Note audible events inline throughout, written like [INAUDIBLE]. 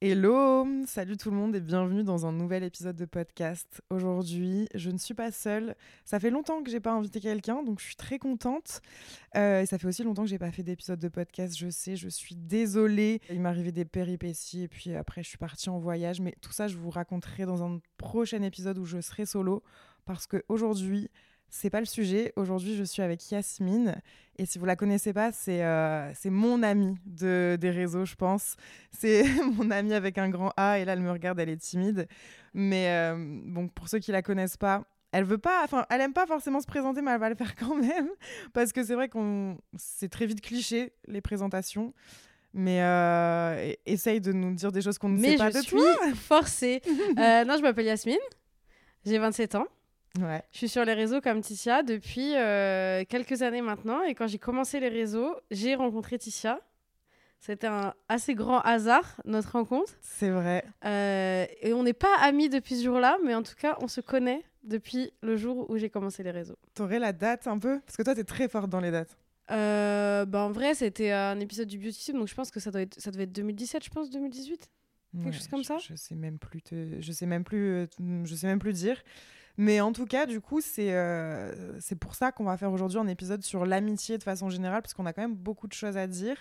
Hello, salut tout le monde et bienvenue dans un nouvel épisode de podcast. Aujourd'hui, je ne suis pas seule. Ça fait longtemps que j'ai pas invité quelqu'un, donc je suis très contente. Euh, et ça fait aussi longtemps que j'ai pas fait d'épisode de podcast. Je sais, je suis désolée. Il arrivé des péripéties et puis après je suis partie en voyage. Mais tout ça, je vous raconterai dans un prochain épisode où je serai solo parce que aujourd'hui, c'est pas le sujet. Aujourd'hui, je suis avec Yasmine. Et si vous la connaissez pas, c'est euh, mon amie de, des réseaux, je pense. C'est [LAUGHS] mon amie avec un grand A. Et là, elle me regarde, elle est timide. Mais euh, bon, pour ceux qui la connaissent pas, elle veut pas, enfin, elle aime pas forcément se présenter, mais elle va le faire quand même. [LAUGHS] Parce que c'est vrai qu'on. C'est très vite cliché, les présentations. Mais euh, essaye de nous dire des choses qu'on ne Mais sait pas je de suis toi. [LAUGHS] forcée. Euh, non, je m'appelle Yasmine. J'ai 27 ans. Ouais. Je suis sur les réseaux comme Ticia depuis euh, quelques années maintenant. Et quand j'ai commencé les réseaux, j'ai rencontré Ticia. C'était un assez grand hasard, notre rencontre. C'est vrai. Euh, et on n'est pas amis depuis ce jour-là, mais en tout cas, on se connaît depuis le jour où j'ai commencé les réseaux. T'aurais la date un peu? Parce que toi, t'es très forte dans les dates. Euh, bah, en vrai, c'était un épisode du Beauty Tube, donc je pense que ça, doit être, ça devait être 2017, je pense, 2018. Quelque chose comme je- ça Je sais même plus te- je sais même plus euh, je sais même plus dire. Mais en tout cas, du coup, c'est euh, c'est pour ça qu'on va faire aujourd'hui un épisode sur l'amitié de façon générale parce qu'on a quand même beaucoup de choses à dire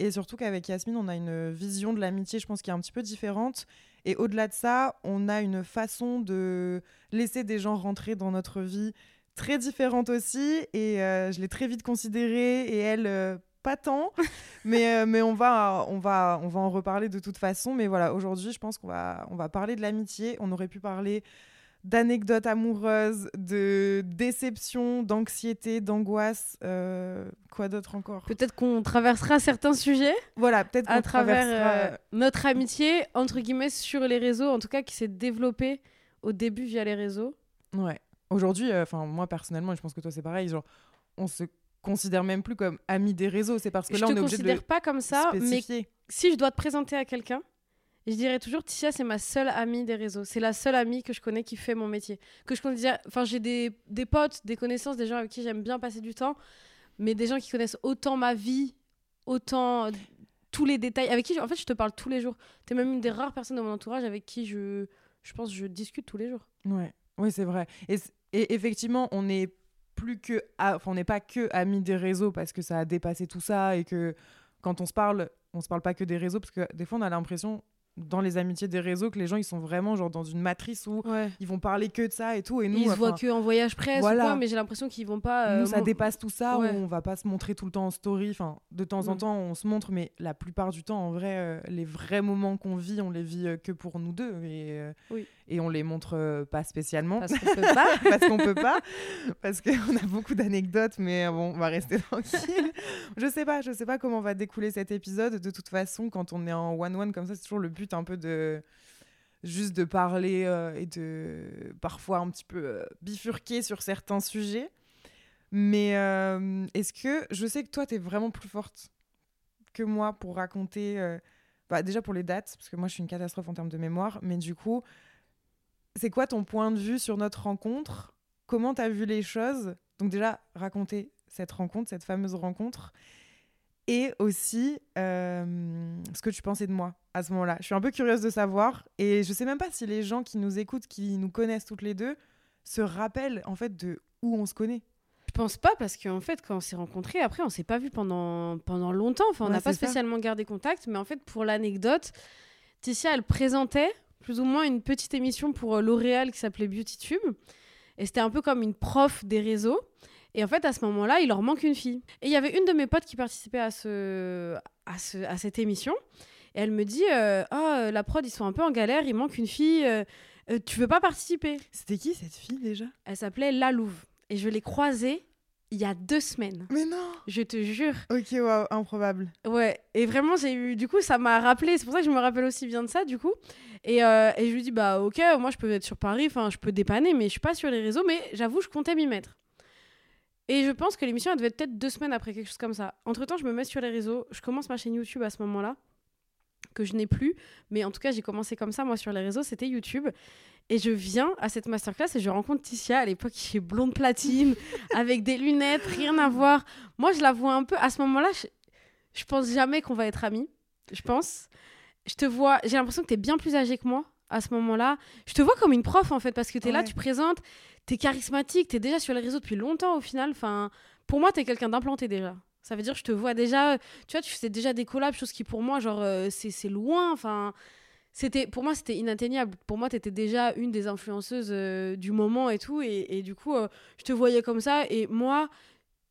et surtout qu'avec Yasmine, on a une vision de l'amitié, je pense qui est un petit peu différente et au-delà de ça, on a une façon de laisser des gens rentrer dans notre vie très différente aussi et euh, je l'ai très vite considérée et elle euh, pas tant [LAUGHS] mais, euh, mais on, va, on, va, on va en reparler de toute façon. Mais voilà, aujourd'hui, je pense qu'on va, on va parler de l'amitié. On aurait pu parler d'anecdotes amoureuses, de déception, d'anxiété, d'angoisse. euh, quoi d'autre encore? Peut-être qu'on traversera certains sujets. Voilà, peut-être qu'on à travers traversera- euh, notre amitié, entre guillemets, sur les réseaux, en tout cas qui s'est développée au début via les réseaux. Ouais. Aujourd'hui, euh, enfin moi personnellement, et je pense que toi c'est pareil, genre, on se considère même plus comme amis des réseaux. C'est parce que je là, on est obligé de considère pas comme ça, mais spécifier. si je dois te présenter à quelqu'un, je dirais toujours Ticia, c'est ma seule amie des réseaux. C'est la seule amie que je connais qui fait mon métier. Que je considère. Enfin, j'ai des, des potes, des connaissances, des gens avec qui j'aime bien passer du temps, mais des gens qui connaissent autant ma vie, autant euh, tous les détails, avec qui, en fait, je te parle tous les jours. Tu es même une des rares personnes de mon entourage avec qui je, je pense, je discute tous les jours. Ouais, oui, c'est vrai. Et, effectivement, on n'est plus que, enfin, on n'est pas que amis des réseaux parce que ça a dépassé tout ça et que quand on se parle, on se parle pas que des réseaux parce que des fois, on a l'impression dans les amitiés des réseaux que les gens ils sont vraiment genre dans une matrice où Ouais. ils vont parler que de ça et tout et nous ils se voient que en voyage presse ou quoi, mais j'ai l'impression qu'ils vont pas. euh, nous, ça mon- dépasse tout ça ouais. où on va pas se montrer tout le temps en story enfin de temps en Ouais. temps on se montre mais la plupart du temps en vrai euh, les vrais moments qu'on vit on les vit euh, que pour nous deux et, Oui. Et on les montre euh, pas spécialement Parce qu'on peut pas. [LAUGHS] parce qu'on peut pas, parce qu'on [LAUGHS] a beaucoup d'anecdotes, mais euh, bon, on va rester [LAUGHS] tranquille. je sais pas, je sais pas comment va découler cet épisode. De toute façon, quand on est en one-one comme ça, c'est toujours le but un peu de juste de parler euh, et de parfois un petit peu euh, bifurquer sur certains sujets. Mais euh, est-ce que je sais que toi, tu es vraiment plus forte que moi pour raconter. bah, déjà pour les dates, parce que moi je suis une catastrophe en termes de mémoire, mais du coup, c'est quoi ton point de vue sur notre rencontre? Comment tu as vu les choses? Donc déjà, raconter cette rencontre, cette fameuse rencontre. Et aussi, euh, ce que tu pensais de moi à ce moment-là. Je suis un peu curieuse de savoir. Et je sais même pas si les gens qui nous écoutent, qui nous connaissent toutes les deux, se rappellent en fait de où on se connaît. Je pense pas parce qu'en fait quand on s'est rencontrés après on s'est pas vu pendant pendant longtemps enfin on Ouais, n'a pas ça. spécialement gardé contact mais en fait pour l'anecdote Ticia elle présentait plus ou moins une petite émission pour euh, L'Oréal qui s'appelait Beauty Tube. Et c'était un peu comme une prof des réseaux. Et en fait à ce moment-là il leur manque une fille. Et il y avait une de mes potes qui participait à ce à, ce, à cette émission. Et elle me dit euh, ah la prod ils sont un peu en galère il manque une fille euh, tu veux pas participer? C'était qui cette fille déjà? Elle s'appelait La Louve. Et je l'ai croisée il y a deux semaines. Mais non Je te jure. Ok, waouh, improbable. Ouais, et vraiment, j'ai eu. Du coup, ça m'a rappelé. C'est pour ça que je me rappelle aussi bien de ça, du coup. Et, euh, et je lui dis, bah, ok, moi, je peux être sur Paris, enfin, je peux dépanner, mais je suis pas sur les réseaux, mais j'avoue, je comptais m'y mettre. Et je pense que l'émission, elle devait être peut-être deux semaines après, quelque chose comme ça. Entre temps, je me mets sur les réseaux, je commence ma chaîne YouTube à ce moment-là, que je n'ai plus, mais en tout cas, j'ai commencé comme ça, moi, sur les réseaux, c'était YouTube. Et je viens à cette masterclass et je rencontre Ticia à l'époque qui est blonde platine, [LAUGHS] avec des lunettes, rien à voir. Moi, je la vois un peu. À ce moment-là, je, je pense jamais qu'on va être amis. Je pense. Je te vois. J'ai l'impression que tu es bien plus âgée que moi à ce moment-là. Je te vois comme une prof en fait, parce que tu es là, tu présentes, tu es charismatique, tu es déjà sur les réseaux depuis longtemps au final. Enfin, pour moi, tu es quelqu'un d'implanté déjà. Ça veut dire je te vois déjà, tu vois, tu faisais déjà des collabs, chose qui pour moi, genre, euh, c'est loin. Enfin, c'était pour moi, c'était inatteignable. Pour moi, tu étais déjà une des influenceuses euh, du moment et tout. Et, et du coup, euh, je te voyais comme ça. Et moi,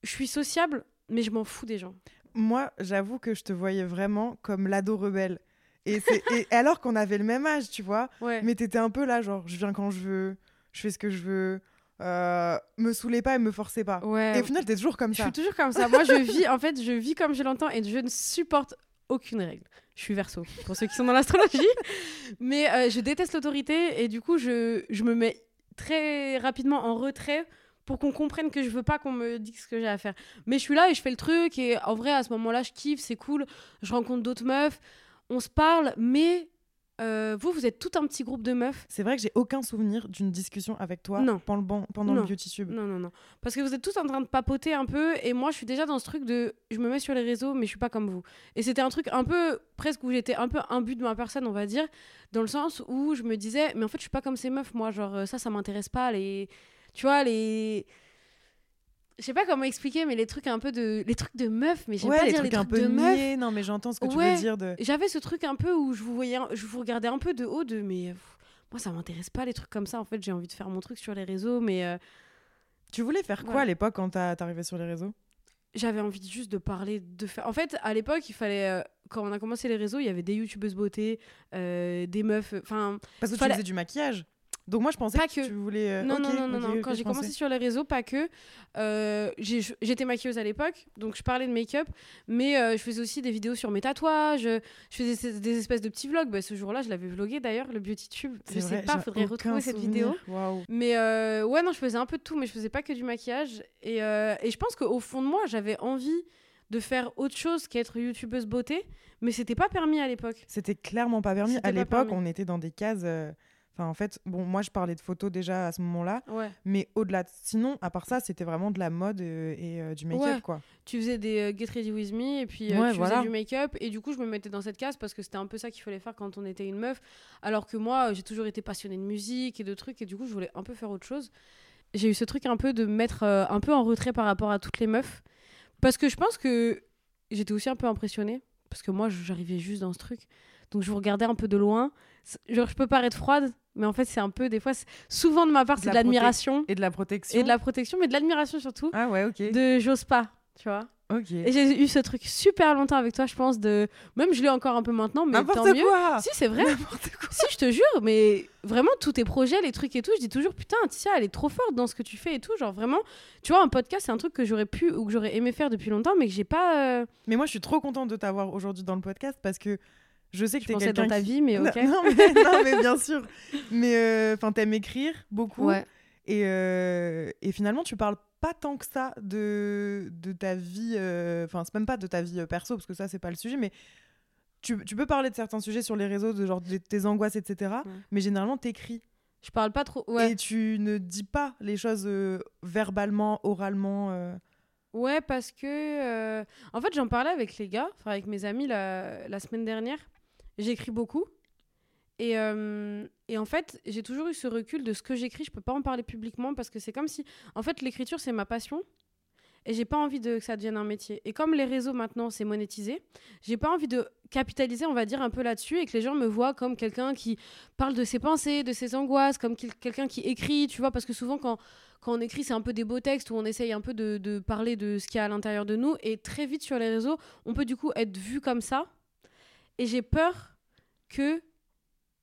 je suis sociable, mais je m'en fous des gens. Moi, j'avoue que je te voyais vraiment comme l'ado rebelle. Et, et [LAUGHS] alors qu'on avait le même âge, tu vois. Ouais. Mais t'étais un peu là, genre, je viens quand je veux, je fais ce que je veux. Euh, me saoulez pas et me forcez pas. ouais. Et au final, t'es toujours comme Je ça. suis toujours comme ça. Moi, je vis, en fait, je vis comme je l'entends et je ne supporte aucune règle. Je suis verso, pour ceux qui sont dans l'astrologie. Mais euh, je déteste l'autorité et du coup, je, je me mets très rapidement en retrait pour qu'on comprenne que je veux pas qu'on me dise ce que j'ai à faire. Mais je suis là et je fais le truc et en vrai, à ce moment-là, je kiffe, c'est cool. Je rencontre d'autres meufs, on se parle, mais euh, vous, vous êtes tout un petit groupe de meufs. C'est vrai que j'ai aucun souvenir d'une discussion avec toi Non. pendant, le, ban- pendant Non. le beauty tube. Non, non, non. Parce que vous êtes tous en train de papoter un peu et moi je suis déjà dans ce truc de je me mets sur les réseaux mais je suis pas comme vous. Et c'était un truc un peu presque où j'étais un peu imbu de ma personne, on va dire, dans le sens où je me disais mais en fait je suis pas comme ces meufs, moi, genre euh, ça, ça m'intéresse pas. Les... Tu vois, les. Je sais pas comment expliquer, mais les trucs un peu de. Les trucs de meufs, mais j'aime Ouais, pas les dire trucs les un trucs peu de niais. Non, mais j'entends ce que tu Ouais. veux dire. De... J'avais ce truc un peu où je vous voyais, je vous regardais un peu de haut de mais. pff, moi, ça m'intéresse pas les trucs comme ça. En fait, j'ai envie de faire mon truc sur les réseaux, mais. euh, Tu voulais faire quoi Ouais. à l'époque quand t'arrivais sur les réseaux? J'avais envie juste de parler, de faire. En fait, à l'époque, il fallait. euh, quand on a commencé les réseaux, il y avait des youtubeuses beauté, euh, des meufs. Enfin, Parce que Fallait- tu faisais du maquillage. Donc moi, je pensais Pas que, que. tu voulais. euh, non, non, non, non, Quand j'ai commencé sur les réseaux, pas que. euh, J'étais maquilleuse à l'époque, donc je parlais de make-up, mais euh, je faisais aussi des vidéos sur mes tatouages. Je faisais des espèces de petits vlogs. Bah, ce jour-là, je l'avais vlogué d'ailleurs, le Beauty Tube. Je C'est sais vrai, pas, faudrait retrouver cette vidéo. Mais ouais, non, je faisais un peu de tout, mais je faisais pas que du maquillage. Et, et je pense qu'au fond de moi, j'avais envie de faire autre chose qu'être youtubeuse beauté, mais c'était pas permis à l'époque. C'était clairement pas permis. À l'époque, on était dans des cases. Enfin, en fait, bon, moi, je parlais de photos déjà à ce moment-là, Ouais. mais au-delà, de... sinon, à part ça, c'était vraiment de la mode euh, et euh, du make-up, Ouais. quoi. Tu faisais des euh, Get Ready With Me, et puis euh, Ouais, tu voilà. faisais du make-up, et du coup, je me mettais dans cette case parce que c'était un peu ça qu'il fallait faire quand on était une meuf. Alors que moi, j'ai toujours été passionnée de musique et de trucs, et du coup, je voulais un peu faire autre chose. J'ai eu ce truc un peu de me mettre un peu en retrait par rapport à toutes les meufs. Parce que je pense que j'étais aussi un peu impressionnée. Parce que moi, j'arrivais juste dans ce truc. Donc, je vous regardais un peu de loin. Genre, je peux paraître froide, mais en fait, c'est un peu, des fois, souvent de ma part, c'est de l'admiration. Et de la protection. Et de la protection, mais de l'admiration surtout. Ah ouais, ok. De j'ose pas, tu vois. Ok. Et j'ai eu ce truc super longtemps avec toi, je pense, de. Même je l'ai encore un peu maintenant, mais tant N'importe mieux. quoi Si, c'est vrai. Quoi si, je te jure, mais vraiment, tous tes projets, les trucs et tout, je dis toujours, putain, Ticia, elle est trop forte dans ce que tu fais et tout. Genre, vraiment, tu vois, un podcast, c'est un truc que j'aurais pu ou que j'aurais aimé faire depuis longtemps, mais que j'ai pas. euh, Mais moi, je suis trop contente de t'avoir aujourd'hui dans le podcast parce que je sais que t'es pensais quelqu'un dans ta qui- vie, mais [LAUGHS] ok. Non, non, mais, [LAUGHS] non, mais bien sûr. Mais euh, enfin, t'aimes écrire beaucoup. Ouais. Et, euh, et finalement, tu parles pas tant que ça de, de ta vie. euh, Enfin, c'est même pas de ta vie euh, perso, parce que ça, c'est pas le sujet, mais tu, tu peux parler de certains sujets sur les réseaux, de genre de tes angoisses, etc. Ouais. Mais généralement, t'écris. Je parle pas trop. Ouais. Et tu ne dis pas les choses euh, verbalement, oralement. euh. Ouais, parce que. euh, En fait, j'en parlais avec les gars, enfin, avec mes amis la, la semaine dernière. J'écris beaucoup. Et, euh, et en fait, j'ai toujours eu ce recul de ce que j'écris. Je peux pas en parler publiquement parce que c'est comme si. En fait, l'écriture, c'est ma passion. Et j'ai pas envie de, que ça devienne un métier. Et comme les réseaux maintenant, c'est monétisé, j'ai pas envie de capitaliser, on va dire, un peu là-dessus et que les gens me voient comme quelqu'un qui parle de ses pensées, de ses angoisses, comme quel- quelqu'un qui écrit, tu vois, parce que souvent, quand, quand on écrit, c'est un peu des beaux textes où on essaye un peu de, de parler de ce qu'il y a à l'intérieur de nous. Et très vite sur les réseaux, on peut du coup être vu comme ça. Et j'ai peur que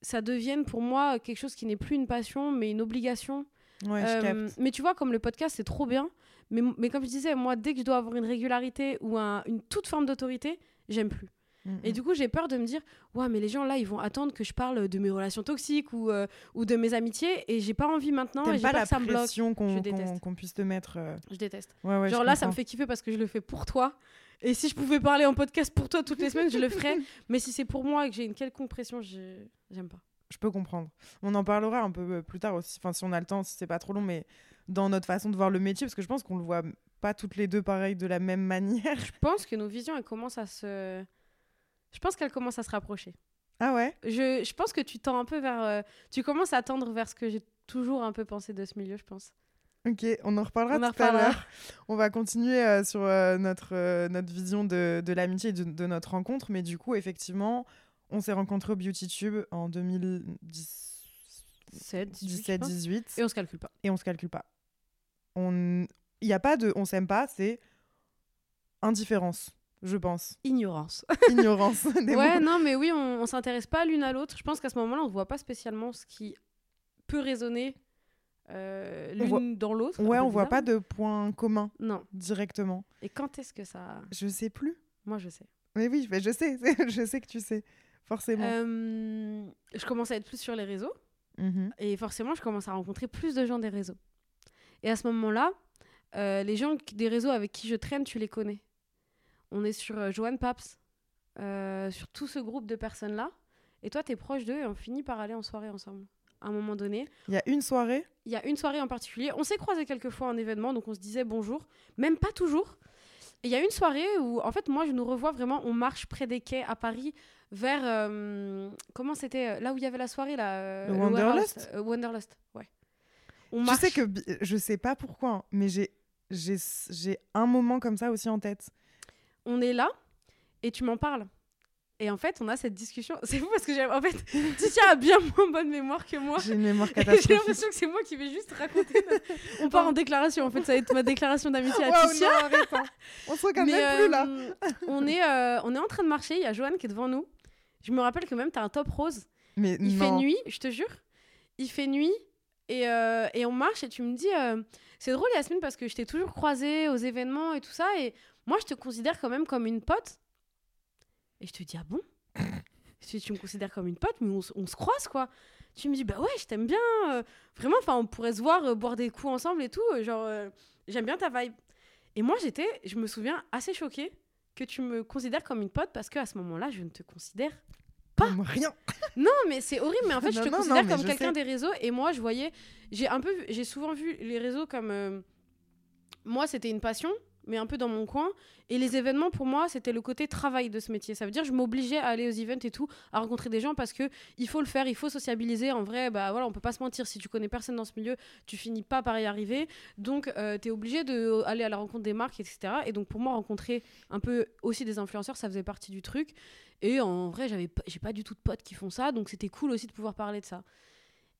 ça devienne pour moi quelque chose qui n'est plus une passion, mais une obligation. Ouais, Euh, mais tu vois, comme le podcast, c'est trop bien. Mais, mais comme je disais, moi, dès que je dois avoir une régularité ou un- une toute forme d'autorité, j'aime plus. Mm, Et mm. du coup, j'ai peur de me dire, ouais, mais les gens là, ils vont attendre que je parle de mes relations toxiques ou, euh, ou de mes amitiés, et j'ai pas envie maintenant, et j'ai pas la que ça me bloque. pression qu'on Je qu'on- puisse te mettre. euh, Je déteste. Ouais, ouais, Genre je là, ça me fait kiffer parce que je le fais pour toi. Et si je pouvais parler en podcast pour toi toutes les semaines, je le ferais. [LAUGHS] Mais si c'est pour moi et que j'ai une quelconque pression, j'ai- j'aime pas. Je peux comprendre. On en parlera un peu euh, plus tard aussi, enfin si on a le temps, si c'est pas trop long, mais dans notre façon de voir le métier, parce que je pense qu'on le voit pas toutes les deux pareil de la même [LAUGHS] manière. Je pense que nos visions, elles commencent à se. Je pense qu'elles commencent à se rapprocher. Ah ouais? Je, je pense que tu tends un peu vers. euh, Tu commences à tendre vers ce que j'ai toujours un peu pensé de ce milieu, je pense. Ok, on en reparlera On en tout à reparlera. l'heure. On va continuer euh, sur euh, notre, notre vision de, de l'amitié et de, de notre rencontre, mais du coup, effectivement, on s'est rencontrés au Beauty Tube en 2017, 7, 18 Et on se calcule pas. et on se calcule pas. On... Il n'y a pas de on s'aime pas, c'est indifférence, je pense. Ignorance. [LAUGHS] Ignorance des ouais, mots. non, mais oui, on, on s'intéresse pas l'une à l'autre. Je pense qu'à ce moment-là, on ne voit pas spécialement ce qui peut résonner euh, voit- l'une dans l'autre. Ouais, on voit bizarre. pas de point commun Non. directement. Et quand est-ce que ça. Je sais plus. Moi, je sais. Mais oui, mais je sais, [LAUGHS] je sais que tu sais, forcément. Euh, je commence à être plus sur les réseaux. Mhm. Et forcément, je commence à rencontrer plus de gens des réseaux. Et à ce moment-là, euh, les gens des réseaux avec qui je traîne, tu les connais. On est sur euh, Joanne Paps, euh, sur tout ce groupe de personnes-là. Et toi, tu es proche d'eux et on finit par aller en soirée ensemble. À un moment donné, Il y a une soirée. il y a une soirée en particulier. On s'est croisés quelques fois en événement, donc on se disait bonjour. Même pas toujours. Et il y a une soirée où, en fait, moi, je nous revois vraiment. On marche près des quais à Paris, vers. euh, comment c'était Là où il y avait la soirée, là euh, Wanderlust euh, Wanderlust, ouais. On Tu sais que je sais pas pourquoi, hein, mais j'ai un moment comme ça aussi en tête. On est là et tu m'en parles. Et en fait, on a cette discussion. C'est fou parce que j'ai. En fait, [LAUGHS] Titia a bien moins bonne mémoire que moi. J'ai une mémoire [LAUGHS] Et J'ai catastrophique. l'impression que c'est moi qui vais juste raconter. [LAUGHS] On part en déclaration. En fait, ça va être ma déclaration d'amitié à Waouh, Titia. non, arrête, hein. On se regarde plus là. euh, on, est, euh, on est en train de marcher, il y a Joanne qui est devant nous. Je me rappelle que même, tu as un top rose. Mais Il non. fait nuit, je te jure. Il fait nuit et, euh, et on marche et tu me dis C'est drôle, Yasmine, parce que je t'ai toujours croisée aux événements et tout ça. Et moi, je te considère quand même comme une pote. Et je te dis Ah bon? [LAUGHS] Dis, Tu me considères comme une pote, mais on, se croise quoi. Tu me dis Bah ouais, je t'aime bien. euh, vraiment, enfin, on pourrait se voir, euh, boire des coups ensemble et tout. euh, genre, j'aime bien ta vibe. Et moi, j'étais, je me souviens, assez choquée que tu me considères comme une pote parce qu'à ce moment-là, je ne te considère pas. Comme rien. [LAUGHS] Non, mais c'est horrible. Mais en fait, je te non, considère non, comme quelqu'un des réseaux. Et moi, je voyais, j'ai un peu, j'ai souvent vu les réseaux comme, moi, c'était une passion, mais un peu dans mon coin. Et les événements, pour moi, c'était le côté travail de ce métier. Ça veut dire, je m'obligeais à aller aux events et tout, à rencontrer des gens parce que il faut le faire, il faut sociabiliser. En vrai, bah voilà, on peut pas se mentir. Si tu connais personne dans ce milieu, tu finis pas par y arriver. Donc, tu es obligé d'aller à la rencontre des marques, etc. Et donc, pour moi, rencontrer un peu aussi des influenceurs, ça faisait partie du truc. Et en vrai, j'avais j'ai pas du tout de potes qui font ça, donc c'était cool aussi de pouvoir parler de ça.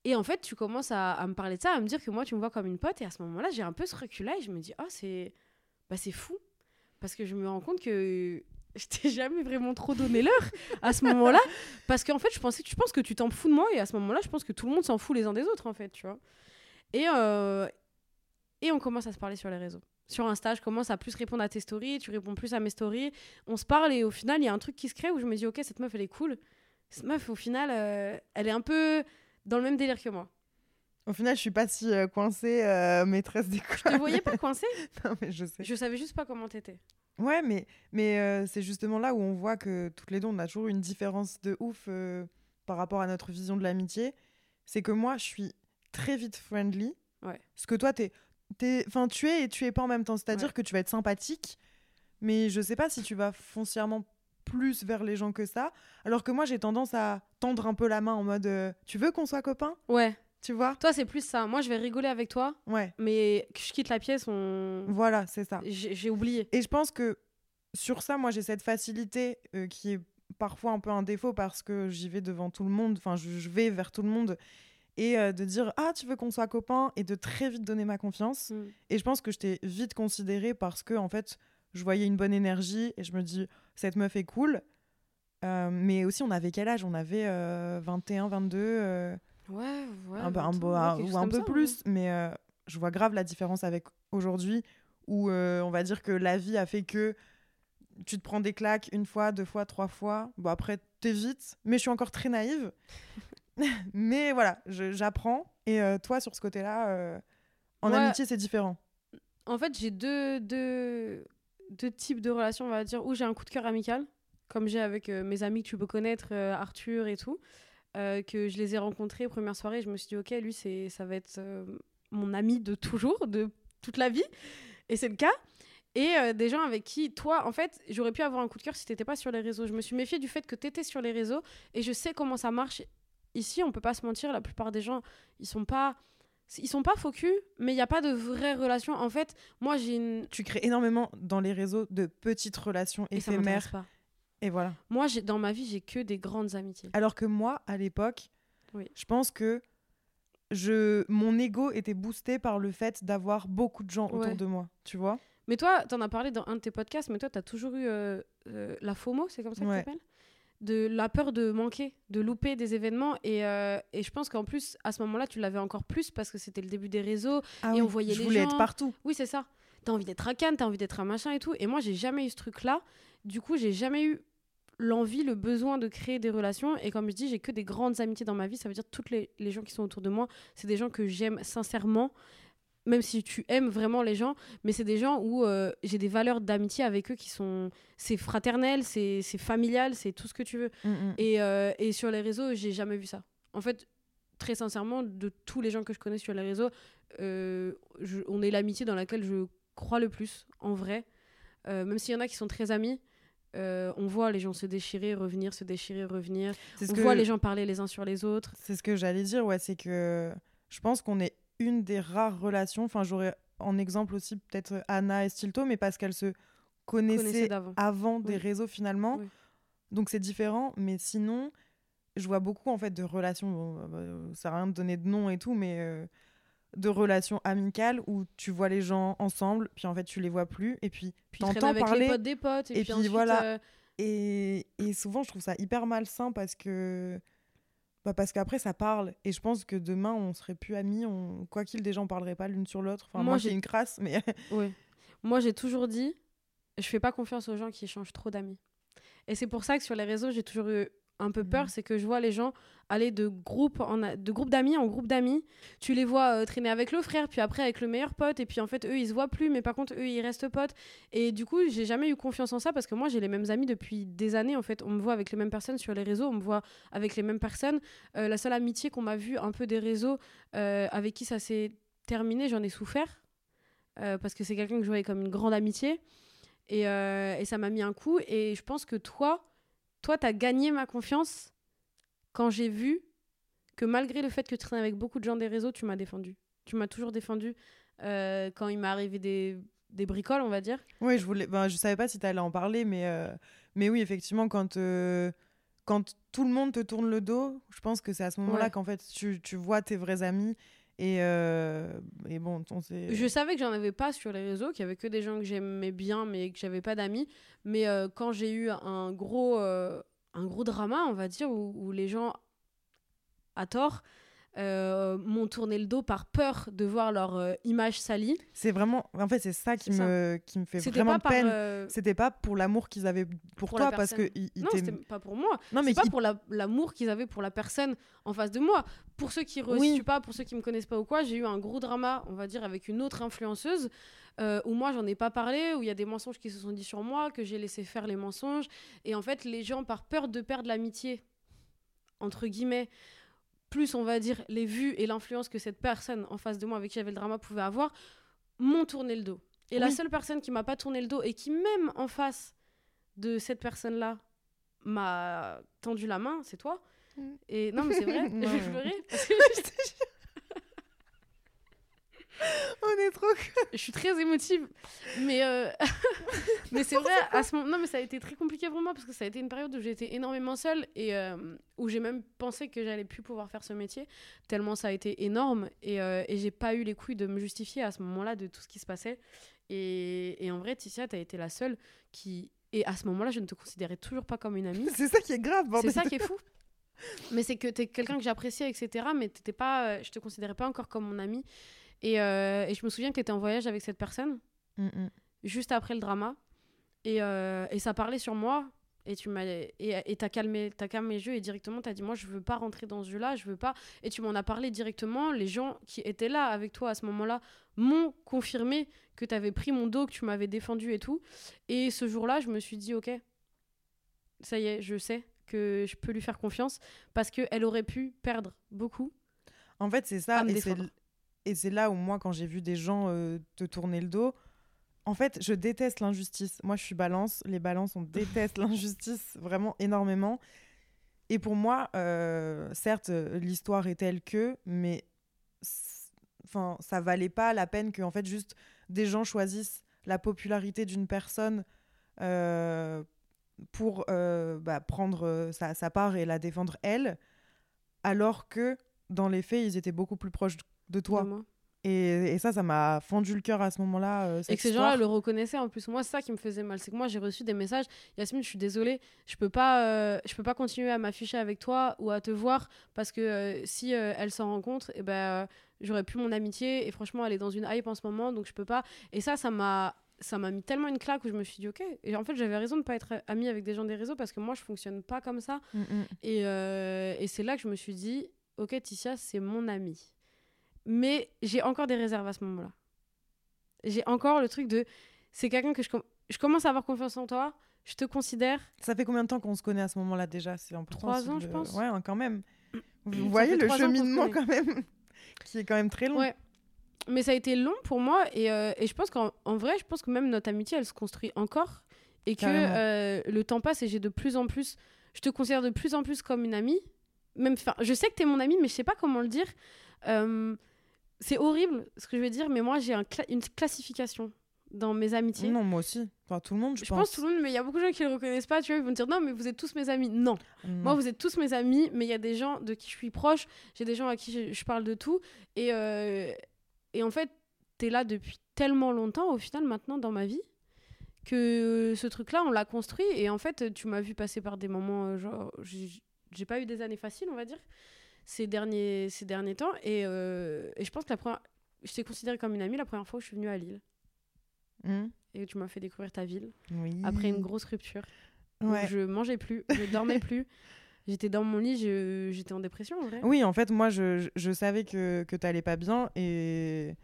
Et en fait, tu commences à, à me parler de ça, à me dire que moi, tu me vois comme une pote. Et à ce moment-là, j'ai un peu ce recul-là et je me dis, ah, c'est bah, c'est fou. Parce que je me rends compte que [LAUGHS] je t'ai jamais vraiment trop donné l'heure à ce moment-là. [LAUGHS] Parce qu'en fait, je, pensais, je pense que tu t'en fous de moi. Et à ce moment-là, je pense que tout le monde s'en fout les uns des autres, en fait, tu vois. Et, euh, et on commence à se parler sur les réseaux. Sur Insta, je commence à plus répondre à tes stories, tu réponds plus à mes stories. On se parle et au final, il y a un truc qui se crée où je me dis, ok, cette meuf, elle est cool. Cette meuf, au final, euh, elle est un peu dans le même délire que moi. Au final, je suis pas si euh, coincée, euh, maîtresse d'école. Je te voyais pas coincée, [LAUGHS] non, mais je sais. je savais juste pas comment t'étais. Ouais, mais, mais euh, c'est justement là où on voit que toutes les deux, on a toujours une différence de ouf euh, par rapport à notre vision de l'amitié. C'est que moi, je suis très vite friendly. Ouais. Parce que toi, t'es, t'es, enfin, tu es et tu es pas en même temps. C'est-à-dire Ouais. que tu vas être sympathique, mais je sais pas si tu vas foncièrement plus vers les gens que ça. Alors que moi, j'ai tendance à tendre un peu la main en mode Tu veux qu'on soit copains? Ouais, Tu vois? Toi, c'est plus ça. Moi, je vais rigoler avec toi, Ouais, mais que je quitte la pièce, on... voilà, c'est ça. j'ai oublié. Et je pense que sur ça, moi, j'ai cette facilité euh, qui est parfois un peu un défaut parce que j'y vais devant tout le monde, enfin, je, je vais vers tout le monde et euh, de dire Ah, tu veux qu'on soit copains et de très vite donner ma confiance. Mm. Et je pense que je t'ai vite considéré parce que, en fait, je voyais une bonne énergie et je me dis Cette meuf est cool. Euh, mais aussi, on avait quel âge? On avait euh, 21, 22, euh, Ouais, ouais. un, ou un peu ça, plus. Mais euh, je vois grave la différence avec aujourd'hui où euh, on va dire que la vie a fait que tu te prends des claques une fois, deux fois, trois fois. Bon, après, t'évites, mais je suis encore très naïve. [LAUGHS] mais voilà, j'apprends. Et euh, toi, sur ce côté-là, en Ouais. amitié, c'est différent. En fait, j'ai deux, deux, deux types de relations, on va dire, où j'ai un coup de cœur amical, comme j'ai avec mes amis que tu peux connaître, Arthur et tout, euh, que je les ai rencontrés première soirée. Je me suis dit, ok, lui, c'est, ça va être euh, mon ami de toujours, de toute la vie. Et c'est le cas. Et euh, des gens avec qui, toi, en fait, j'aurais pu avoir un coup de cœur si t'étais pas sur les réseaux. Je me suis méfiée du fait que t'étais sur les réseaux et je sais comment ça marche. Ici, on peut pas se mentir, la plupart des gens, ils sont pas. Ils sont pas faux cul, mais il n'y a pas de vraie relation. En fait, moi, j'ai une. Tu crées énormément dans les réseaux de petites relations Et ça éphémères. pas. Et voilà. Moi, dans ma vie, j'ai que des grandes amitiés. Alors que moi, à l'époque, Oui. je pense que je, mon ego était boosté par le fait d'avoir beaucoup de gens autour de moi. Tu vois Mais toi, t'en as parlé dans un de tes podcasts, mais toi, t'as toujours eu euh, euh, la FOMO, c'est comme ça que Ouais. ça s'appelle De la peur de manquer, de louper des événements. Et, euh, et je pense qu'en plus, à ce moment-là, tu l'avais encore plus parce que c'était le début des réseaux. Ah Et on voyait je les voulais gens. être partout. Oui, c'est ça. T'as envie d'être à Cannes, t'as envie d'être un machin et tout. Et moi, j'ai jamais eu ce truc-là. Du coup, j'ai jamais eu l'envie, le besoin de créer des relations. Et comme je dis, j'ai que des grandes amitiés dans ma vie. Ça veut dire toutes les, les gens qui sont autour de moi, c'est des gens que j'aime sincèrement. Même si tu aimes vraiment les gens, mais c'est des gens où euh, j'ai des valeurs d'amitié avec eux qui sont. C'est fraternel, c'est familial, c'est tout ce que tu veux. Mm, mm. Et, euh, et sur les réseaux, j'ai jamais vu ça. En fait, très sincèrement, de tous les gens que je connais sur les réseaux, euh, je- on est l'amitié dans laquelle je crois le plus, en vrai. Euh, même s'il y en a qui sont très amis, euh, on voit les gens se déchirer, revenir, se déchirer, revenir. Ce On que- voit les gens parler les uns sur les autres. C'est ce que j'allais dire, ouais, c'est que je pense qu'on est une des rares relations. Enfin, j'aurais en exemple aussi peut-être Anna et Stilto, mais parce qu'elles se Connaissaient avant des Oui. réseaux finalement. Oui. Donc c'est différent, mais sinon, je vois beaucoup en fait de relations. Bon, euh, ça sert à rien de donner de nom et tout, mais euh, de relations amicales où tu vois les gens ensemble, puis en fait tu les vois plus, et puis Puis t'entends avec parler. les potes des potes. Et, et puis, puis ensuite, voilà. euh, Et, et souvent, je trouve ça hyper malsain parce que. Bah parce qu'après, ça parle. Et je pense que demain, on serait plus amis. On... Quoi qu'il, déjà, on parlerait pas l'une sur l'autre. Enfin, Moi, moi, j'ai- une crasse, mais. [LAUGHS] Ouais. Moi, j'ai toujours dit, je fais pas confiance aux gens qui échangent trop d'amis. Et c'est pour ça que sur les réseaux, j'ai toujours eu un peu peur, Mhm. c'est que je vois les gens aller de groupe en a- de groupe d'amis en groupe d'amis. Tu les vois euh, traîner avec le frère, puis après avec le meilleur pote, et puis en fait eux ils se voient plus, mais par contre eux ils restent potes. Et du coup j'ai jamais eu confiance en ça parce que moi j'ai les mêmes amis depuis des années en fait. On me voit avec les mêmes personnes sur les réseaux, on me voit avec les mêmes personnes. Euh, la seule amitié qu'on m'a vue un peu des réseaux euh, avec qui ça s'est terminé, j'en ai souffert parce que c'est quelqu'un que je voyais comme une grande amitié. Et, et ça m'a mis un coup. Et je pense que toi, toi, t'as gagné ma confiance quand j'ai vu que malgré le fait que tu traînes avec beaucoup de gens des réseaux, tu m'as défendu. Tu m'as toujours défendu euh, quand il m'est arrivé des, des bricoles, on va dire. Oui, je voulais. Ben, je savais pas si tu allais en parler, mais, euh, mais oui, effectivement, quand, euh, quand tout le monde te tourne le dos, je pense que c'est à ce moment-là Ouais. qu'en fait, tu, tu vois tes vrais amis. Et, euh, et bon, on s'est. Je savais que j'en avais pas sur les réseaux, qu'il y avait que des gens que j'aimais bien, mais que j'avais pas d'amis. Mais euh, quand j'ai eu un gros, euh, un gros drama, on va dire, où les gens, à tort, euh, m'ont tourné le dos par peur de voir leur euh, image salie. C'est vraiment. En fait, c'est ça qui ça. me, qui me fait vraiment peine. euh, C'était pas pour l'amour qu'ils avaient pour, toi, parce que ils, ils non, c'était pas pour moi. Non, mais c'est pas pour la- l'amour qu'ils avaient pour la personne en face de moi. Pour ceux qui ne Oui. pas, pour ceux qui me connaissent pas ou quoi, j'ai eu un gros drama, on va dire, avec une autre influenceuse euh, où moi j'en ai pas parlé, où il y a des mensonges qui se sont dit sur moi, que j'ai laissé faire les mensonges. Et en fait, les gens, par peur de perdre l'amitié, entre guillemets, plus on va dire les vues et l'influence que cette personne en face de moi avec qui j'avais le drama pouvait avoir, m'ont tourné le dos. Et la seule personne qui m'a pas tourné le dos et qui, même en face de cette personne-là, m'a tendu la main, c'est toi. Mm. Et non, mais c'est vrai, [LAUGHS] [LAUGHS] Non, je [LAUGHS] vais mais- pleurer. parce que On est trop. [LAUGHS] je suis très émotive. Mais, euh, [LAUGHS] mais c'est vrai, à ce moment. Non, mais ça a été très compliqué pour moi parce que ça a été une période où j'étais énormément seule et euh, où j'ai même pensé que j'allais plus pouvoir faire ce métier, tellement ça a été énorme. Et, euh, et j'ai pas eu les couilles de me justifier à ce moment-là de tout ce qui se passait. Et, et en vrai, Ticia, t'as été la seule qui. Et à ce moment-là, je ne te considérais toujours pas comme une amie. [LAUGHS] C'est ça qui est grave, C'est ça qui est fou. Mais c'est que t'es quelqu'un que j'appréciais, etc. Mais t'étais pas, je te considérais pas encore comme mon ami. Et, euh, et je me souviens que t'étais en voyage avec cette personne. Mm, mm. juste après le drama. Et, euh, et ça parlait sur moi. Et tu m'as et t'as calmé t'as calmé les jeux et directement t'as dit moi je veux pas rentrer dans ce jeu là je veux pas et tu m'en as parlé directement les gens qui étaient là avec toi à ce moment là m'ont confirmé que t'avais pris mon dos que tu m'avais défendu et tout et ce jour là je me suis dit ok ça y est je sais que je peux lui faire confiance parce que elle aurait pu perdre beaucoup En fait, c'est ça. Et. Et c'est là où moi, quand j'ai vu des gens euh, te tourner le dos, en fait, je déteste l'injustice. Moi, je suis balance. Les balances, on [LAUGHS] déteste l'injustice vraiment énormément. Et pour moi, euh, certes, euh, l'histoire est telle que, mais enfin, ça valait pas la peine que, en fait, juste des gens choisissent la popularité d'une personne euh, pour euh, bah, prendre sa, sa part et la défendre elle, alors que dans les faits, ils étaient beaucoup plus proches de toi. de. Et, et ça, ça m'a fendu le cœur à ce moment-là. euh, et que ces gens-là le reconnaissaient en plus moi c'est ça qui me faisait mal c'est que moi j'ai reçu des messages Yasmine je suis désolée je peux pas euh, je peux pas continuer à m'afficher avec toi ou à te voir parce que euh, si elle s'en rend compte et ben j'aurais plus mon amitié et franchement elle est dans une hype en ce moment donc je peux pas et ça ça m'a ça m'a mis tellement une claque où je me suis dit ok et en fait j'avais raison de pas être amie avec des gens des réseaux parce que moi je fonctionne pas comme ça Mm, mm. et, et c'est là que je me suis dit, ok, Ticia, c'est mon ami. Mais j'ai encore des réserves à ce moment-là. J'ai encore le truc de, c'est quelqu'un que je, com- je commence à avoir confiance en toi, je te considère. Ça fait combien de temps qu'on se connaît à ce moment-là déjà? C'est important. Trois ans, de je pense. Ouais, hein, quand même. [CLEARS THROAT] Vous Ça voyez le cheminement connaît. quand même, [LAUGHS] qui est quand même très long. Ouais. Mais ça a été long pour moi et, euh, et je pense qu'en en vrai, je pense que même notre amitié, elle se construit encore et que euh, le temps passe et j'ai de plus en plus, je te considère de plus en plus comme une amie. Même, je sais que t'es mon amie, mais je sais pas comment le dire. Euh, c'est horrible ce que je vais dire, mais moi j'ai un cla- une classification dans mes amitiés. Non, moi aussi. Enfin, tout le monde, je, Je pense tout le monde, mais il y a beaucoup de gens qui le reconnaissent pas. Tu vois, ils vont dire non, mais vous êtes tous mes amis. Non, moi, vous êtes tous mes amis, mais il y a des gens de qui je suis proche, j'ai des gens à qui je, je parle de tout. Et, euh, et en fait, t'es là depuis tellement longtemps, au final, maintenant, dans ma vie, que ce truc-là, on l'a construit. Et en fait, tu m'as vu passer par des moments, euh, genre, j'ai pas eu des années faciles, on va dire, ces derniers, ces derniers temps. Et, euh, et je pense que la première. Je t'ai considérée comme une amie la première fois où je suis venue à Lille. Mm. Et tu m'as fait découvrir ta ville Oui. après une grosse rupture. Ouais. Je mangeais plus, je dormais plus. [LAUGHS] J'étais dans mon lit, j'étais en dépression en vrai. Oui, en fait, moi, je, je- je savais que, que t'allais pas bien et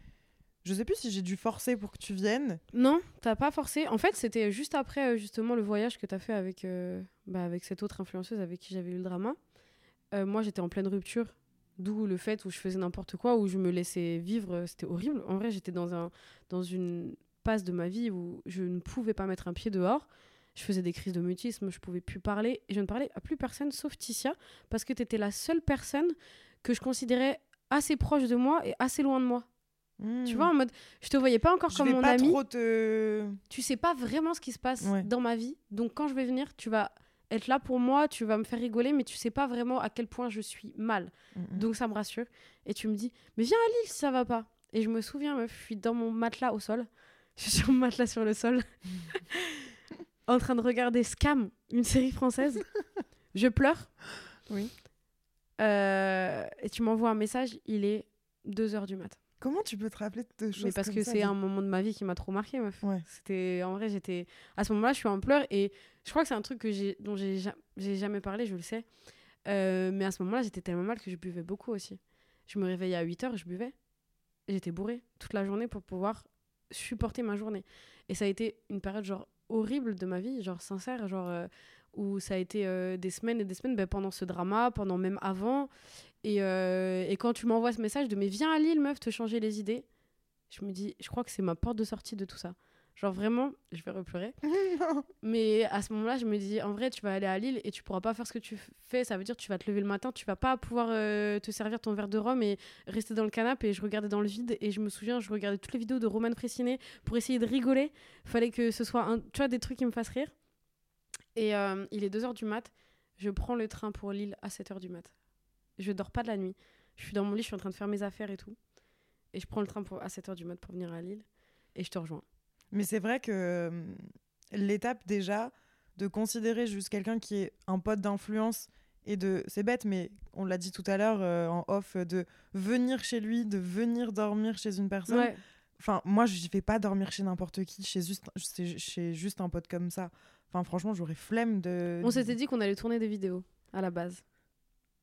je sais plus si j'ai dû forcer pour que tu viennes. Non, t'as pas forcé. En fait, c'était juste après euh, justement le voyage que t'as fait avec, euh, bah, avec cette autre influenceuse avec qui j'avais eu le drama. Euh, moi, j'étais en pleine rupture. D'où le fait où je faisais n'importe quoi, où je me laissais vivre. euh, C'était horrible. En vrai, j'étais dans, un, dans une passe de ma vie où je ne pouvais pas mettre un pied dehors. Je faisais des crises de mutisme, je pouvais plus parler. Et je ne parlais à plus personne sauf Ticia, parce que t'étais la seule personne que je considérais assez proche de moi et assez loin de moi. Tu Mm. vois, en mode, je te voyais pas encore je comme mon pas ami trop te. tu sais pas vraiment ce qui se passe Ouais. dans ma vie. Donc quand je vais venir, tu vas être là pour moi, tu vas me faire rigoler, mais tu sais pas vraiment à quel point je suis mal. Donc ça me rassure. Et tu me dis, mais viens à Lille si ça va pas. Et je me souviens, meuf, je suis dans mon matelas au sol. [LAUGHS] Je suis sur mon matelas sur le sol, [LAUGHS] en train de regarder Scam, une série française. [LAUGHS] je pleure. Oui. Euh, et tu m'envoies un message, il est 2h du mat. Comment tu peux te rappeler de choses Mais parce comme que c'est un moment de ma vie qui m'a trop marqué, meuf. Ouais. C'était en vrai, j'étais à ce moment-là, je suis en pleurs et je crois que c'est un truc que j'ai dont j'ai ja- j'ai jamais parlé, je le sais. Euh, mais à ce moment-là, j'étais tellement mal que je buvais beaucoup aussi. Je me réveillais à 8 heures, je buvais. J'étais bourrée toute la journée pour pouvoir supporter ma journée. Et ça a été une période genre horrible de ma vie, genre sincère, genre euh, où ça a été euh, des semaines et des semaines ben, pendant ce drama, pendant même avant. Et, euh, et quand tu m'envoies ce message de mais viens à Lille, meuf, te changer les idées, je me dis, je crois que c'est ma porte de sortie de tout ça. Genre vraiment, je vais repleurer. [LAUGHS] Mais à ce moment-là, je me dis, en vrai, tu vas aller à Lille et tu pourras pas faire ce que tu fais. Ça veut dire que tu vas te lever le matin, tu vas pas pouvoir euh, te servir ton verre de rhum et rester dans le canapé. Et je regardais dans le vide et je me souviens, je regardais toutes les vidéos de Roman Frécinet pour essayer de rigoler. Fallait que ce soit, un, tu vois, des trucs qui me fassent rire. Et euh, il est 2h du mat. Je prends le train pour Lille à 7h du mat. Je dors pas de la nuit. Je suis dans mon lit, je suis en train de faire mes affaires et tout. Et je prends le train pour, à 7h du mat pour venir à Lille. Et je te rejoins. Mais c'est vrai que euh, l'étape déjà de considérer juste quelqu'un qui est un pote d'influence et de c'est bête mais on l'a dit tout à l'heure euh, en off de venir chez lui de venir dormir chez une personne Ouais. Enfin, moi, je vais pas dormir chez n'importe qui, chez juste, chez juste un pote comme ça. Enfin, franchement, j'aurais flemme de. On s'était dit qu'on allait tourner des vidéos à la base.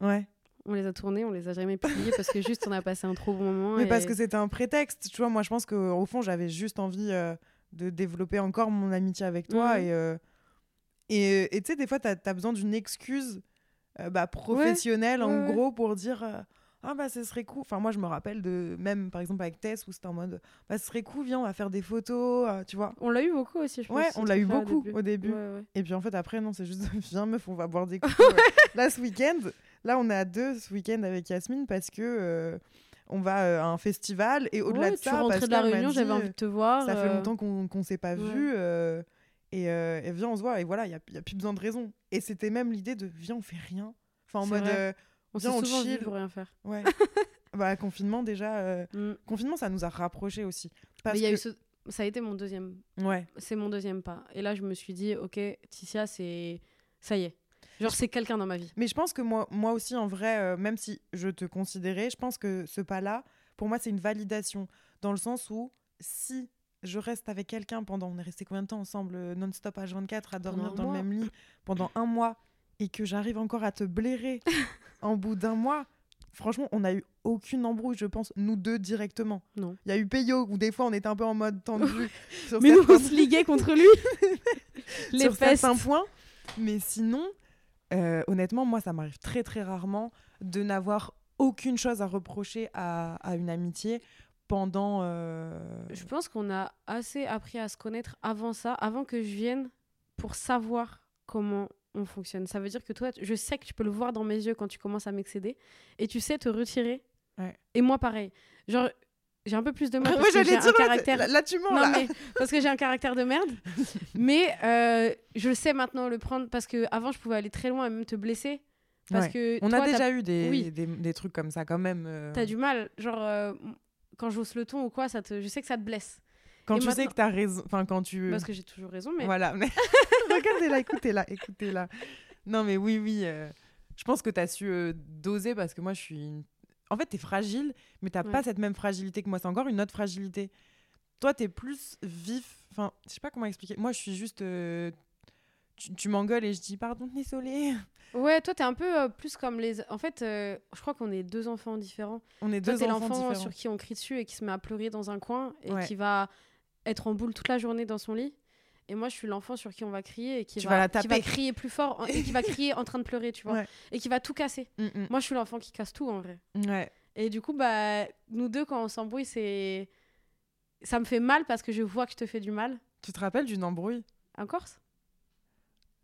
Ouais. On les a tournées, on les a jamais publiées parce que juste on a passé un trop bon moment. Mais et- parce que c'était un prétexte, tu vois. Moi, je pense qu'au fond, j'avais juste envie euh, de développer encore mon amitié avec toi. Et euh, et et tu sais, des fois, tu as, besoin d'une excuse euh, bah, professionnelle, en ouais, ouais. gros, pour dire euh, Ah, bah, ce serait cool. Enfin, moi, je me rappelle de, même par exemple avec Tess, où c'était en mode Bah, ce serait cool, viens, on va faire des photos, euh, tu vois. On l'a eu beaucoup aussi, je pense. Ouais, on l'a eu beaucoup au début. Ouais, ouais. Et puis en fait, après, non, c'est juste [LAUGHS] Viens, meuf, on va boire des [LAUGHS] coups. euh, là, ce week-end, là, on est à deux ce week-end avec Yasmine parce que. euh, on va euh, à un festival et au-delà Ouais, de ça, parce de la réunion, dit, j'avais envie de te voir. ça fait euh, longtemps qu'on qu'on s'est pas ouais. vu et, et viens on se voit et voilà il y a, y a plus besoin de raison et c'était même l'idée de viens on fait rien enfin en C'est mode On s'est viens, on souvent vu chill. pour rien faire. ouais [LAUGHS] bah confinement déjà euh, Mm. confinement ça nous a rapprochés aussi parce Mais il y a que eu ce- Ça a été mon deuxième. ouais C'est mon deuxième pas. Et là, je me suis dit, ok, Ticia, c'est. Ça y est. Genre, c'est quelqu'un dans ma vie. mais je pense que moi moi aussi en vrai euh, même si je te considérais je pense que ce pas là pour moi c'est une validation dans le sens où si je reste avec quelqu'un pendant on est resté combien de temps ensemble euh, non-stop H24 à dormir dans mois. le même lit pendant un mois et que j'arrive encore à te blairer [LAUGHS] en bout d'un mois franchement on n'a eu aucune embrouille je pense nous deux directement Non. il y a eu Peyo où des fois on était un peu en mode tendu sur Mais nous, on se [LAUGHS] liguait contre lui. [LAUGHS] Les sur pestes. certains points. Mais sinon, euh, honnêtement, moi, ça m'arrive très très rarement de n'avoir aucune chose à reprocher à, à une amitié pendant. euh, Je pense qu'on a assez appris à se connaître avant ça, avant que je vienne, pour savoir comment on fonctionne. Ça veut dire que toi, je sais que tu peux le voir dans mes yeux quand tu commences à m'excéder, et tu sais te retirer. Ouais. Et moi, pareil. Genre, j'ai un peu plus de mal Ouais, [LAUGHS] parce que j'allais j'ai un là, caractère. là, là, tu mens, Non, là. mais parce que j'ai un caractère de merde. [LAUGHS] mais euh, je sais maintenant le prendre parce que avant je pouvais aller très loin et même te blesser. Parce Ouais. que On toi, a déjà eu des, Oui. des, des trucs comme ça quand même. euh, T'as du mal. Genre, euh, quand j'hausse le ton ou quoi, ça te... je sais que ça te blesse. Quand et tu sais que t'as raison. Enfin, quand tu. Parce que j'ai toujours raison, mais. Voilà. Mais... [LAUGHS] Regardez-la, écoutez-la, écoutez-la. Non, mais oui, oui. euh, Je pense que t'as su doser parce que moi, je suis. une- En fait, t'es fragile, mais t'as Ouais. pas cette même fragilité que moi. C'est encore une autre fragilité. Toi, t'es plus vif. Enfin, je sais pas comment expliquer. Moi, je suis juste. euh, Tu, tu m'engueules et je dis pardon, désolé. Ouais, toi, t'es un peu euh, plus comme les. En fait, euh, je crois qu'on est deux enfants différents. On est Toi, deux t'es enfants l'enfant sur qui on crie dessus et qui se met à pleurer dans un coin et Ouais. qui va être en boule toute la journée dans son lit. Et moi, je suis l'enfant sur qui on va crier et qui, va, qui va crier plus fort en- et qui va crier en train de pleurer, tu vois. Ouais. Et qui va tout casser. Mm, mm. Moi, je suis l'enfant qui casse tout en vrai. Ouais. Et du coup, bah, nous deux, quand on s'embrouille, c'est. Ça me fait mal parce que je vois que je te fais du mal. Tu te rappelles d'une embrouille? En Corse?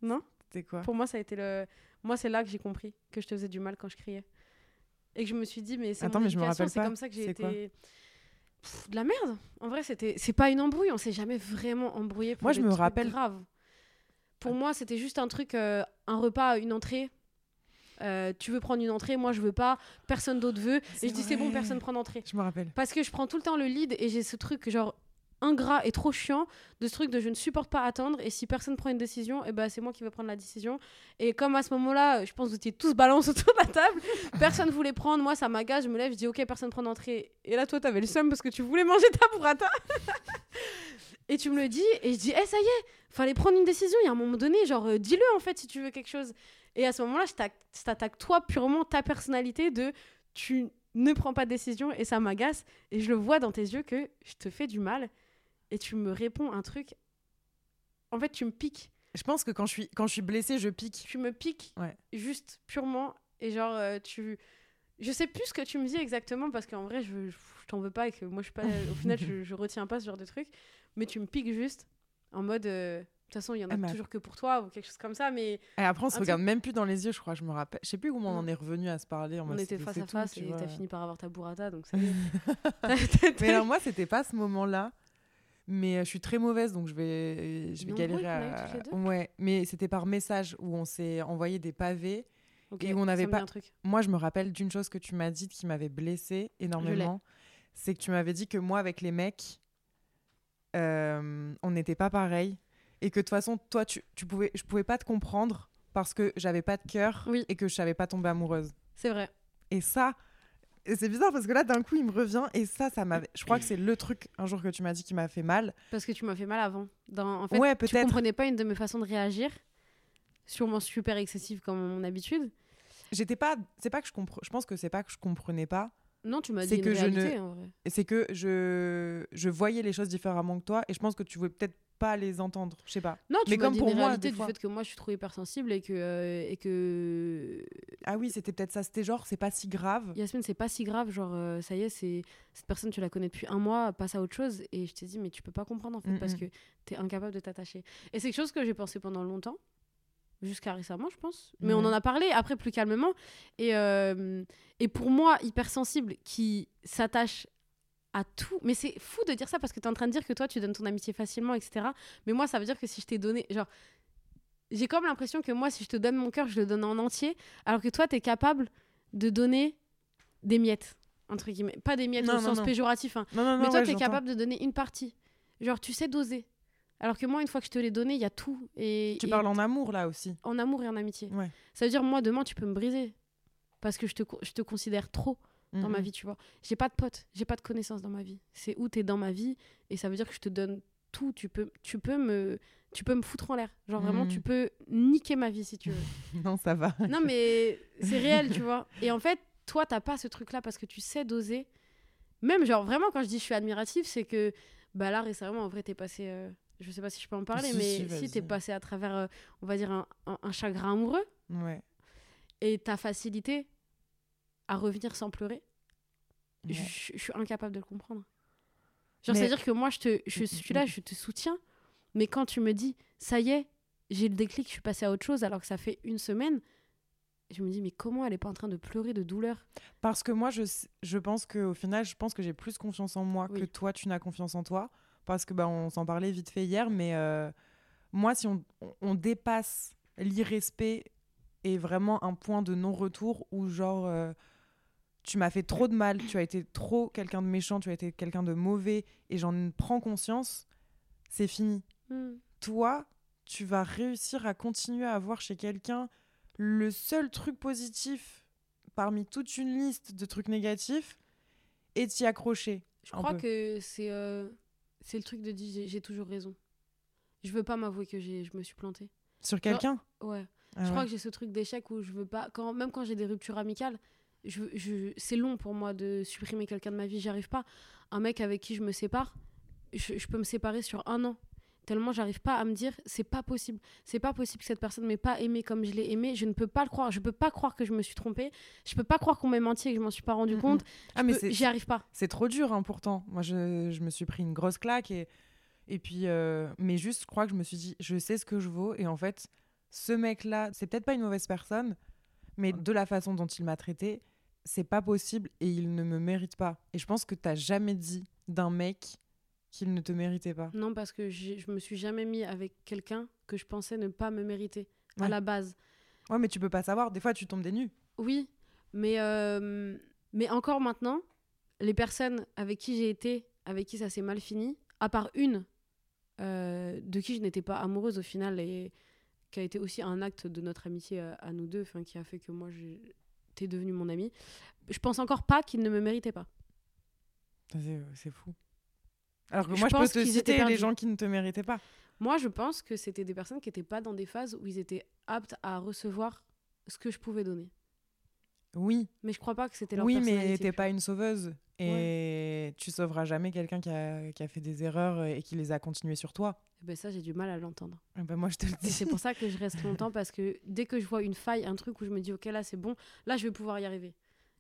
Non C'était quoi? Pour moi, ça a été le. Moi, c'est là que j'ai compris que je te faisais du mal quand je criais. Et que je me suis dit, mais c'est Attends, mon mais je me rappelle c'est comme ça que j'ai été. Pff, de la merde. En vrai, c'était. C'est pas une embrouille. On s'est jamais vraiment embrouillé. Pour Moi, je me trucs rappelle- Grave. Pour moi, c'était juste un truc, euh, un repas, une entrée. Euh, tu veux prendre une entrée, moi je veux pas, personne d'autre veut. Et je dis c'est bon, personne prend d'entrée. Je me rappelle. Parce que je prends tout le temps le lead et j'ai ce truc genre ingrat et trop chiant de ce truc de je ne supporte pas attendre et si personne prend une décision et ben c'est moi qui vais prendre la décision. Et comme à ce moment-là je pense que vous étiez tous balance [LAUGHS] autour de la table personne voulait prendre moi ça m'agace je me lève je dis ok personne prend d'entrée. Et là toi t'avais le seum parce que tu voulais manger ta burrata. [LAUGHS] Et tu me le dis et je dis eh ça y est fallait prendre une décision. Il y a un moment donné genre euh, dis-le en fait si tu veux quelque chose. Et à ce moment-là je t'attaque toi purement ta personnalité de tu ne prends pas de décision et ça m'agace. Et je le vois dans tes yeux que je te fais du mal et tu me réponds un truc en fait tu me piques Je pense que quand je suis, quand je suis blessée, je pique. tu me piques Ouais. juste purement et genre euh, tu je sais plus ce que tu me dis exactement parce qu'en vrai je, t'en veux pas et que moi je suis pas au final je, je retiens pas ce genre de truc mais tu me piques juste en mode euh, de toute façon il y en a Ah, toujours que pour toi ou quelque chose comme ça mais Et après, on se regarde même plus dans les yeux, je crois. Je me rappelle. Je sais plus comment on en Mm. est revenu à se parler. En on mode, était face à tout, face tu et t'as fini par avoir ta burrata donc ça. [LAUGHS] Mais alors moi, c'était pas ce moment-là. Mais euh, je suis très mauvaise, donc je vais, je vais galérer à. Ouais, mais c'était par message où on s'est envoyé des pavés. Et on ça n'avait pas- un truc Moi, je me rappelle d'une chose que tu m'as dite qui m'avait blessée énormément. C'est que tu m'avais dit que moi, avec les mecs, euh, on n'était pas pareil. Et que de toute façon, toi, tu, tu pouvais, je pouvais pas te comprendre parce que j'avais pas de cœur Oui. et que je savais pas tomber amoureuse. c'est vrai Et ça, Et c'est bizarre parce que là, d'un coup, il me revient et ça, ça m'avait. Je crois que c'est le truc un jour que tu m'as dit qui m'a fait mal. Parce que tu m'as fait mal avant. Dans... En fait, ouais, tu comprenais pas une de mes façons de réagir, sûrement super excessive comme mon habitude. J'étais pas. C'est pas que je comprends. Je pense que c'est pas que je comprenais pas. Non, tu m'as dit C'est une que je ne-. C'est que je je voyais les choses différemment que toi et je pense que tu voulais peut-être pas les entendre. Je sais pas. Non, tu Mais comme pour moi, des du fois. fait que moi je suis trop hypersensible et que, euh, et que Ah oui, c'était peut-être ça. C'était genre, c'est pas si grave. Yasmine, c'est pas si grave, genre euh, ça y est, c'est cette personne tu la connais depuis un mois, passe à autre chose et je t'ai dit mais tu peux pas comprendre en fait Mm, parce que t'es incapable de t'attacher. Et c'est quelque chose que j'ai pensé pendant longtemps, jusqu'à récemment je pense, mais on en a parlé après plus calmement et euh, et pour moi hypersensible qui s'attache à tout, mais c'est fou de dire ça parce que t'es en train de dire que toi tu donnes ton amitié facilement etc. Mais moi ça veut dire que si je t'ai donné genre j'ai comme l'impression que moi si je te donne mon cœur je le donne en entier alors que toi t'es capable de donner des miettes entre guillemets pas des miettes Non, au non, sens non. péjoratif hein. Mais toi ouais, t'es j'entends. capable de donner une partie genre tu sais doser alors que moi une fois que je te l'ai donné il y a tout et, Tu et parles en amour là aussi. en amour et en amitié Ouais. ça veut dire moi demain tu peux me briser parce que je te, je te considère trop dans ma Mhm. vie tu vois j'ai pas de potes j'ai pas de connaissances dans ma vie c'est où t'es dans ma vie et ça veut dire que je te donne tout tu peux tu peux me tu peux me foutre en l'air genre vraiment Mhm. tu peux niquer ma vie si tu veux [LAUGHS] Non, ça va. non, mais c'est réel, tu vois. Et en fait, toi, t'as pas ce truc-là parce que tu sais doser. Même, genre, vraiment, quand je dis je suis admirative, c'est que, bah là, récemment, en vrai, t'es passé. euh, je sais pas si je peux en parler, Si, mais si, si, t'es passé à travers, euh, on va dire, un, un- un chagrin amoureux Ouais. et ta facilité à revenir sans pleurer, Ouais. je, je suis incapable de le comprendre. Genre, Mais- c'est-à-dire que moi, je, te, je suis là, je te soutiens, mais quand tu me dis, ça y est, j'ai le déclic, je suis passée à autre chose alors que ça fait une semaine, je me dis, mais comment elle est pas en train de pleurer de douleur? Parce que moi, je, je pense qu'au final, je pense que j'ai plus confiance en moi Oui. que toi, tu n'as confiance en toi. Parce que bah, on s'en parlait vite fait hier, mais euh, moi, si on, on- on dépasse l'irrespect et vraiment un point de non-retour où genre euh, tu m'as fait trop de mal, tu as été trop quelqu'un de méchant, tu as été quelqu'un de mauvais et j'en prends conscience, c'est fini. Toi, tu vas réussir à continuer à avoir chez quelqu'un le seul truc positif parmi toute une liste de trucs négatifs et t'y accrocher. Je crois peu. que c'est euh, c'est le truc de dire, j'ai- toujours raison. Je veux pas m'avouer que j'ai- je me suis plantée. Sur quelqu'un? Ouais. Ah je crois que j'ai ce truc d'échec où je veux pas quand même quand j'ai des ruptures amicales je, je c'est long pour moi de supprimer quelqu'un de ma vie j'y arrive pas. Un mec avec qui je me sépare je, je peux me séparer sur un an. Tellement j'arrive pas à me dire c'est pas possible. C'est pas possible que cette personne m'ait pas aimé comme je l'ai aimé. Je ne peux pas le croire. Je peux pas croire que je me suis trompée. Je peux pas croire qu'on m'ait menti et que je m'en suis pas rendu compte. Ah, Je mais peux- j'y arrive pas. C'est trop dur, hein, pourtant. Moi, je, je me suis pris une grosse claque. Et, et puis, euh, mais juste, je crois que je me suis dit, je sais ce que je vaux. Et en fait, ce mec-là, c'est peut-être pas une mauvaise personne, mais de la façon dont il m'a traité, c'est pas possible et il ne me mérite pas. Et je pense que t'as jamais dit d'un mec qu'il ne te méritait pas. non parce que je me suis jamais mis avec quelqu'un que je pensais ne pas me mériter à la base Ouais, mais tu peux pas savoir. Des fois, tu tombes des nues. Oui, mais, euh, mais encore maintenant, les personnes avec qui j'ai été, avec qui ça s'est mal fini, à part une euh, de qui je n'étais pas amoureuse au final et qui a été aussi un acte de notre amitié à, à nous deux, enfin qui a fait que moi j'ai- t'es devenue mon amie, je pense encore pas qu'il ne me méritait pas. Ça, C'est fou. Alors que moi, je peux pense te qu'ils étaient citer les gens qui ne te méritaient pas. Moi, je pense que c'était des personnes qui n'étaient pas dans des phases où ils étaient aptes à recevoir ce que je pouvais donner. Oui, Mais je crois pas que c'était leur oui, mais t'es pas une sauveuse. Et tu sauveras jamais quelqu'un qui a, qui a fait des erreurs et qui les a continuées sur toi. Eh ben ça, j'ai du mal à l'entendre. Eh ben, moi, je te le Et dis. c'est pour ça que je reste [LAUGHS] longtemps parce que dès que je vois une faille, un truc où je me dis ok là c'est bon, là je vais pouvoir y arriver,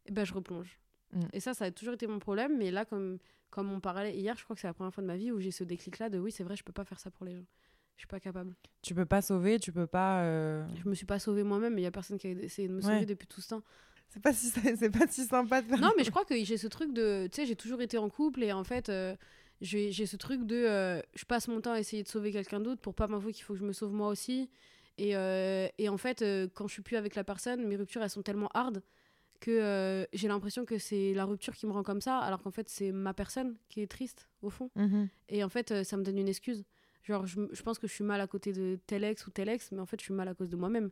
et ben je replonge. Mm. Et ça, ça a toujours été mon problème, mais là comme comme on parlait hier, je crois que c'est la première fois de ma vie où j'ai ce déclic là de oui c'est vrai je peux pas faire ça pour les gens, je suis pas capable. Tu peux pas sauver, tu peux pas. euh, Je me suis pas sauvée moi-même, mais il y a personne qui a essayé de me Ouais. sauver depuis tout ce temps. C'est pas si [LAUGHS] c'est pas si sympa de faire. Non, mais je crois que j'ai ce truc de. Tu sais, j'ai toujours été en couple et en fait, euh, j'ai ce truc de. euh, je passe mon temps à essayer de sauver quelqu'un d'autre pour pas m'avouer qu'il faut que je me sauve moi aussi. Et, euh, et en fait, euh, quand je suis plus avec la personne, mes ruptures, elles sont tellement hard que j'ai l'impression que c'est la rupture qui me rend comme ça, alors qu'en fait, c'est ma personne qui est triste, au fond. Mhm. Et en fait, ça me donne une excuse. Genre, je, je pense que je suis mal à côté de tel ex ou tel ex, mais en fait, je suis mal à cause de moi-même.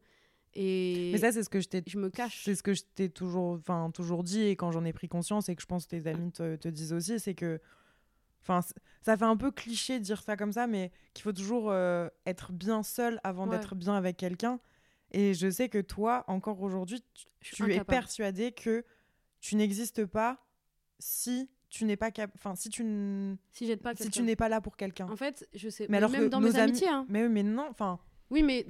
Et Mais ça, c'est ce que je t'ai je me cache. C'est ce que je t'ai toujours, enfin, toujours dit et quand j'en ai pris conscience et que je pense que tes amis te, te disent aussi, c'est que, enfin, ça fait un peu cliché de dire ça comme ça, mais qu'il faut toujours euh, être bien seul avant Ouais. d'être bien avec quelqu'un. Et je sais que toi, encore aujourd'hui, tu, es persuadé que tu n'existes pas si tu n'es pas cap, enfin, si tu, n- Si j'aide pas si tu n'es pas là pour quelqu'un. En fait, je sais. Mais mais alors même que dans nos mes amis- amitiés. Hein. Mais oui, mais non, enfin, Oui, mais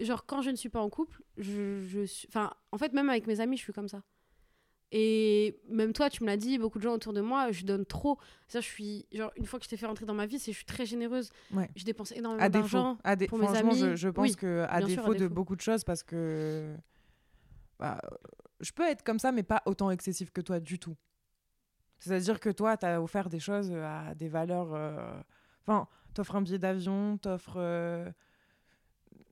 genre quand je ne suis pas en couple, je, je suis. Enfin, en fait, même avec mes amis, je suis comme ça. Et même toi, tu me l'as dit, beaucoup de gens autour de moi, je donne trop. Ça, je suis. Genre, une fois que je t'ai fait rentrer dans ma vie, c'est je suis très généreuse. Ouais. Je dépense énormément d'argent. dé- pour mes franchement, amis, je pense oui, que à bien sûr, à défaut de beaucoup de choses, parce que bah, je peux être comme ça, mais pas autant excessif que toi du tout. C'est-à-dire que toi, tu as offert des choses à des valeurs. euh, Enfin, t'offres un billet d'avion, t'offres. euh,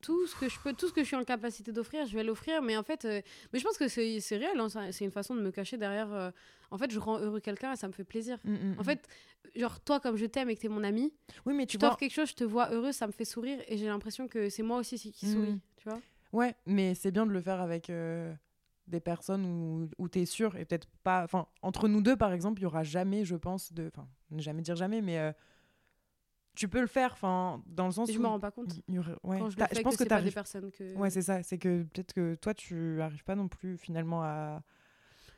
Tout ce que je peux, tout ce que je suis en capacité d'offrir, je vais l'offrir. Mais en fait, euh, mais je pense que c'est réel. hein, c'est une façon de me cacher derrière. euh, En fait, je rends heureux quelqu'un et ça me fait plaisir. mm, mm, En mm. fait, genre toi, comme je t'aime et que t'es mon ami, oui, mais tu vois. t'offres quelque chose, je te vois heureux, ça me fait sourire et j'ai l'impression que c'est moi aussi qui souris. Tu vois Ouais, mais c'est bien de le faire avec euh, des personnes où, où tu es sûr et peut-être pas. Enfin, entre nous deux, par exemple, il y aura jamais, je pense, de. Enfin, ne jamais dire jamais, mais euh, tu peux le faire, enfin, dans le sens Et je où. me rends pas compte. y aurait- ouais. Quand je le T'as- fais, je que, pense que pas des personnes que. Ouais, c'est ça. C'est que peut-être que toi, tu arrives pas non plus finalement à.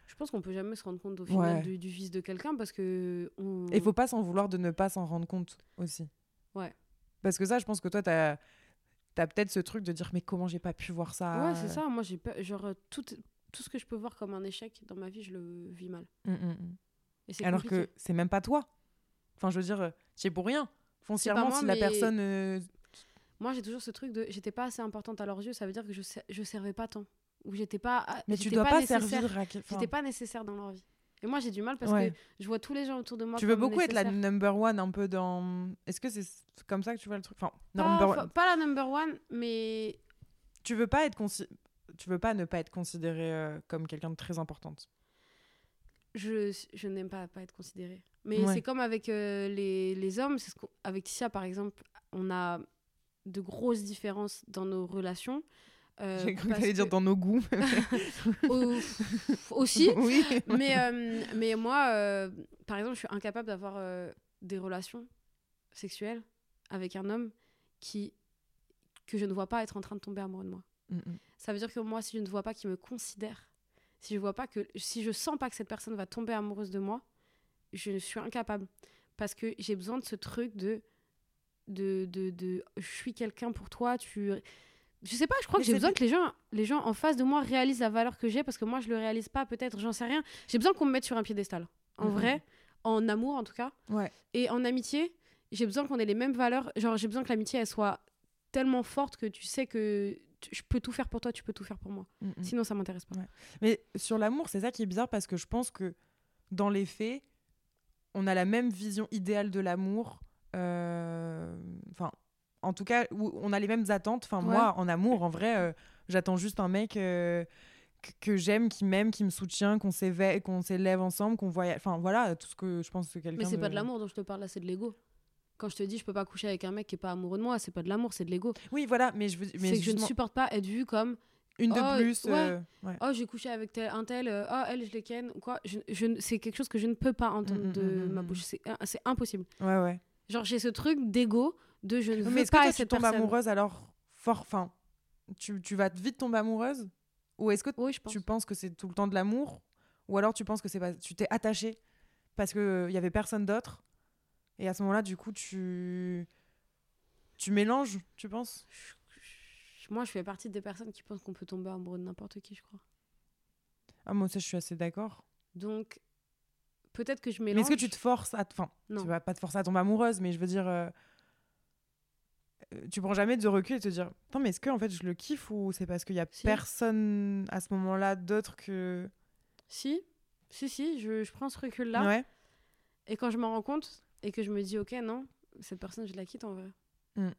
Je pense qu'on peut jamais se rendre compte au final Ouais. du, du vice de quelqu'un parce que. On... Et il faut pas s'en vouloir de ne pas s'en rendre compte aussi. Ouais. Parce que ça, je pense que toi, t'as as, peut-être ce truc de dire mais comment j'ai pas pu voir ça? Ouais, c'est ça. Moi, j'ai pas. Genre, tout, tout ce que je peux voir comme un échec dans ma vie, je le vis mal. Mm, mm. Et c'est Alors compliqué. que c'est même pas toi. Enfin, je veux dire, c'est pour rien. Foncièrement, moi, si la personne. euh, Moi, j'ai toujours ce truc de. J'étais pas assez importante à leurs yeux, ça veut dire que je, ser- je servais pas tant. Ou j'étais pas. Mais tu dois pas, servir à enfin, J'étais pas nécessaire dans leur vie. Et moi, j'ai du mal parce Ouais. que je vois tous les gens autour de moi. Tu veux beaucoup être la number one un peu dans. Est-ce que c'est comme ça que tu vois le truc? Enfin, Pas, one. pas la number one, mais Tu veux pas être consi- Tu veux pas ne pas être considérée euh, comme quelqu'un de très importante? je, je n'aime pas pas être considérée. Mais Ouais. c'est comme avec euh, les, les hommes. ce avec Tisha, par exemple, on a de grosses différences dans nos relations. euh, J'ai cru que t'allais dire dans nos goûts. [LAUGHS] Au- [LAUGHS] aussi. oui. mais, euh, mais moi, euh, par exemple, je suis incapable d'avoir des relations sexuelles avec un homme qui que je ne vois pas être en train de tomber amoureux de moi. Mm, mm. Ça veut dire que moi, si je ne vois pas qu'il me considère, si je vois pas que, si je sens pas que cette personne va tomber amoureuse de moi, je suis incapable parce que j'ai besoin de ce truc de de de, de je suis quelqu'un pour toi, tu je sais pas, je crois Mais que j'ai besoin que les gens les gens en face de moi réalisent la valeur que j'ai parce que moi je le réalise pas peut-être, j'en sais rien. J'ai besoin qu'on me mette sur un piédestal. En Mhm. vrai, en amour en tout cas. Ouais. Et en amitié, j'ai besoin qu'on ait les mêmes valeurs. Genre, j'ai besoin que l'amitié, elle soit tellement forte que tu sais que je peux tout faire pour toi, tu peux tout faire pour moi. Mm, mm. Sinon, ça m'intéresse pas. Mais sur l'amour, c'est ça qui est bizarre parce que je pense que dans les faits, on a la même vision idéale de l'amour. euh, Enfin, en tout cas, où on a les mêmes attentes. Enfin, Ouais. moi, en amour, en vrai, euh, j'attends juste un mec euh, que, j'aime, qui m'aime, qui me soutient, qu'on s'éveille, qu'on s'élève ensemble, qu'on voyage. Enfin, voilà, tout ce que je pense que quelqu'un. Mais c'est pas de l'amour dont je te parle là, c'est de l'ego. Quand je te dis je peux pas coucher avec un mec qui est pas amoureux de moi, c'est pas de l'amour, c'est de l'ego. Oui, voilà, mais je veux. Mais C'est que je ne supporte pas être vue comme une de Oh, plus. ouais. euh, ouais. oh j'ai couché avec tel, un tel, euh, oh elle je l'ai ken quoi. Je, je c'est quelque chose que je ne peux pas entendre Mm, mm, de mm, ma bouche. C'est c'est impossible. ouais, ouais. Genre j'ai ce truc d'ego de je ne veux Mais est-ce que pas toi, tu tombes personne. amoureuse alors fort Enfin, tu, tu vas vite tomber amoureuse? Ou est-ce que Oui, je pense. tu penses que c'est tout le temps de l'amour? Ou alors tu penses que c'est pas... tu t'es attaché parce qu'il y avait personne d'autre? Et à ce moment-là, du coup, tu. Tu mélanges, tu penses? Moi, je fais partie des personnes qui pensent qu'on peut tomber amoureux de n'importe qui, je crois. Ah, moi, ça, je suis assez d'accord. Donc, peut-être que je Mais mélange. est-ce que tu te forces à. Enfin, Non. tu vas pas te forcer à tomber amoureuse, mais je veux dire. euh, euh, Tu prends jamais de recul et te dire Attends, mais est-ce que en fait je le kiffe ou c'est parce qu'il y a Si. personne à ce moment-là d'autre que. Si, si, si, je, je prends ce recul-là. Ouais. Et quand je me rends compte et que je me dis, ok, non, cette personne, je la quitte en vrai. Mm.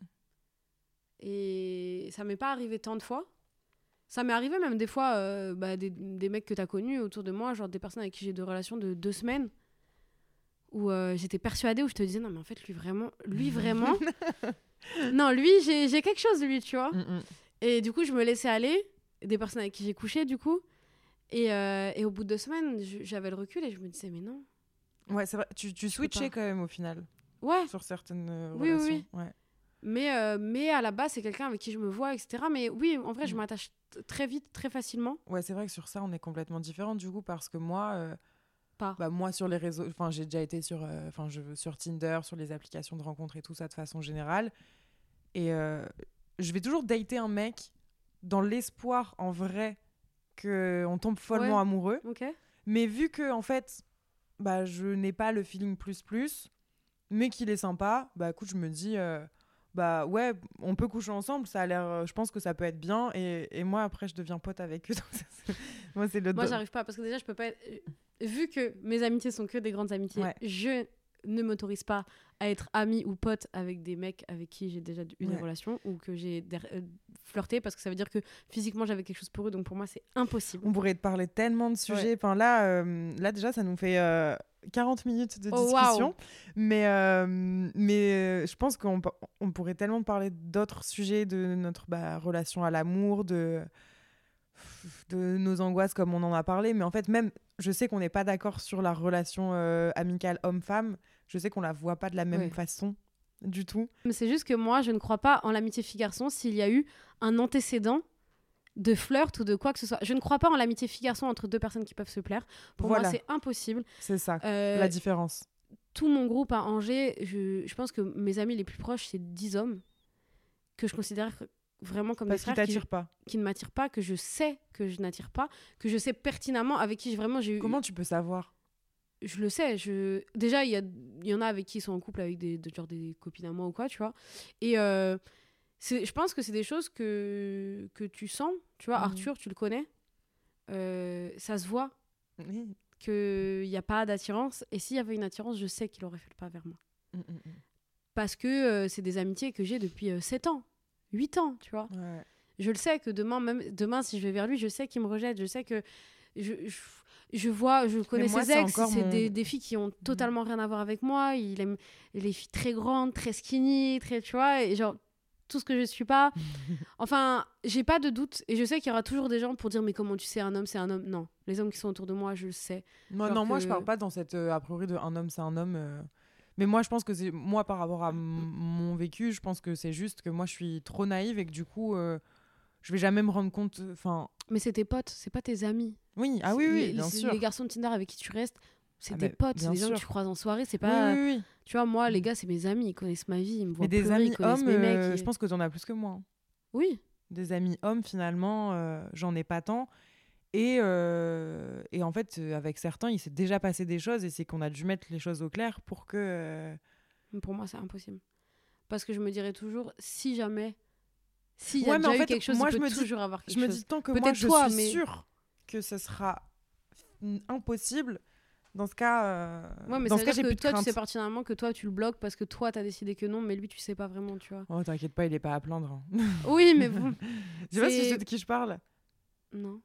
Et ça m'est pas arrivé tant de fois. Ça m'est arrivé même des fois, euh, bah, des, des mecs que tu as connus autour de moi, genre des personnes avec qui j'ai des relations de deux semaines, où euh, j'étais persuadée, où je te disais, non, mais en fait, lui vraiment, lui vraiment, [LAUGHS] non, lui, j'ai j'ai quelque chose, lui, tu vois. Mm, mm. Et du coup, je me laissais aller, des personnes avec qui j'ai couché, du coup. Et, euh, et au bout de deux semaines, j'avais le recul et je me disais, mais non. Ouais, c'est vrai. Tu, tu switchais quand même au final Ouais, sur certaines Oui, oui, relations. oui. Ouais. Mais, euh, mais à la base, c'est quelqu'un avec qui je me vois, etc. Mais oui, en vrai, je Mm. m'attache très vite, très facilement. Ouais, c'est vrai que sur ça, on est complètement différents du coup parce que moi, euh, Pas. bah, moi sur les réseaux, enfin j'ai déjà été sur, euh, enfin je sur Tinder, sur les applications de rencontres et tout ça de façon générale, et euh, je vais toujours dater un mec dans l'espoir en vrai que on tombe follement Ouais. amoureux, Ok mais vu que en fait, bah je n'ai pas le feeling plus plus, mais qu'il est sympa, bah écoute, je me dis. euh, bah ouais, on peut coucher ensemble, ça a l'air, euh, je pense que ça peut être bien, et, et moi après je deviens pote avec eux. [LAUGHS] moi c'est le Moi, j'arrive pas parce que déjà, je peux pas. être- euh, Vu que mes amitiés sont que des grandes amitiés, Ouais. je ne m'autorise pas à être amie ou pote avec des mecs avec qui j'ai déjà eu des Ouais. relations ou que j'ai euh, flirté parce que ça veut dire que physiquement j'avais quelque chose pour eux. Donc pour moi, c'est impossible. On pourrait te parler tellement de sujets. Enfin, là, euh, là, déjà, ça nous fait euh, 40 minutes de Oh, discussion. Mais, euh, mais euh, je pense qu'on on pourrait tellement parler d'autres sujets, de notre bah, relation à l'amour, de, de nos angoisses, comme on en a parlé. Mais en fait, même, je sais qu'on n'est pas d'accord sur la relation euh, amicale homme-femme. Je sais qu'on la voit pas de la même façon du tout. Mais c'est juste que moi, je ne crois pas en l'amitié fille-garçon s'il y a eu un antécédent de flirt ou de quoi que ce soit. Je ne crois pas en l'amitié fille-garçon entre deux personnes qui peuvent se plaire. Pour voilà, moi, c'est impossible. c'est ça, Euh, la différence. tout mon groupe à Angers, je, je pense que mes amis les plus proches, c'est 10 hommes que je considère vraiment comme Parce des frères qui, pas. qui ne m'attirent pas, que je sais que je n'attire pas, que je sais pertinemment avec qui j'ai vraiment j'ai eu. Comment tu peux savoir? Je le sais. Je... Déjà, il y, a- y en a avec qui ils sont en couple avec des, de- genre des copines à moi ou quoi, tu vois. Et euh, je pense que c'est des choses que, que tu sens. Tu vois, Mhm. Arthur, tu le connais. Euh, ça se voit Oui. qu'il n'y a pas d'attirance. Et s'il y avait une attirance, je sais qu'il aurait fait le pas vers moi. Mm, mm, mm. parce que euh, c'est des amitiés que j'ai depuis euh, 7 ans, 8 ans, tu vois. Ouais. Je le sais que demain, même demain, si je vais vers lui, je sais qu'il me rejette, je sais que je, je, je vois, je connais moi, ses ex, c'est mon- des, des filles qui ont totalement rien à voir avec moi. Il aime les filles très grandes, très skinny, très, tu vois, et genre tout ce que je suis pas. [LAUGHS] enfin, j'ai pas de doute et je sais qu'il y aura toujours des gens pour dire mais comment tu sais un homme c'est un homme? Non, les hommes qui sont autour de moi, je le sais. Moi, non, moi je parle pas dans cette euh, a priori de un homme c'est un homme. euh. Mais moi je pense que c'est moi par rapport à mon vécu, je pense que c'est juste que moi je suis trop naïve et que du coup euh, je vais jamais me rendre compte. Enfin, Mais c'est tes potes, c'est pas tes amis. oui, ah oui, C'est- oui, bien les- sûr. Les garçons de Tinder avec qui tu restes, c'est Ah tes bah, potes, c'est des gens que sûr. tu croises en soirée, c'est pas. oui, oui. Tu vois, moi, les Mm. gars, c'est mes amis, ils connaissent ma vie, ils me voient Mais des pleurer, amis ils connaissent hommes, mes mecs. euh, et- je pense que t'en as plus que moi. hein. Oui, Des amis hommes finalement, euh, j'en ai pas tant. Et, euh, et en fait, euh, avec certains, il s'est déjà passé des choses et c'est qu'on a dû mettre les choses au clair pour que. pour moi, c'est impossible. Parce que je me dirais toujours, si jamais. S'il y a Ouais, déjà en eu fait, quelque chose, moi, il je peut me dis- toujours avoir quelque Je me chose. dis tant que moi je toi, suis mais- sûre que ce sera f- impossible. Dans ce cas, euh, Ouais, mais dans ce cas, j'ai plus de toi, tu crainte. sais pertinemment que toi, tu le bloques parce que toi, t'as décidé que non, mais lui, tu sais pas vraiment, tu vois. Oh, t'inquiète pas, il est pas à plaindre. hein. [LAUGHS] oui, mais bon. [LAUGHS] Tu vois si je sais C'est- de qui je parle Non.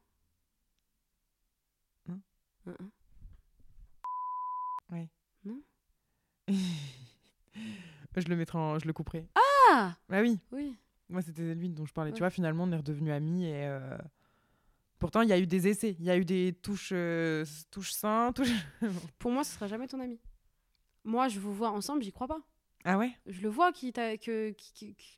Non Hein, hein. [LAUGHS] Je le mettrai, en- je le couperai. Ah Bah oui, Oui. moi c'était lui dont je parlais. Tu vois, finalement, on est redevenus amis et. euh, Pourtant, il y a eu des essais, il y a eu des touches, euh, touches touches. [LAUGHS] Pour moi, ce sera jamais ton ami. Moi, je vous vois ensemble, j'y crois pas. Ah ouais? Je le vois qui t'a que qui- qui- qui-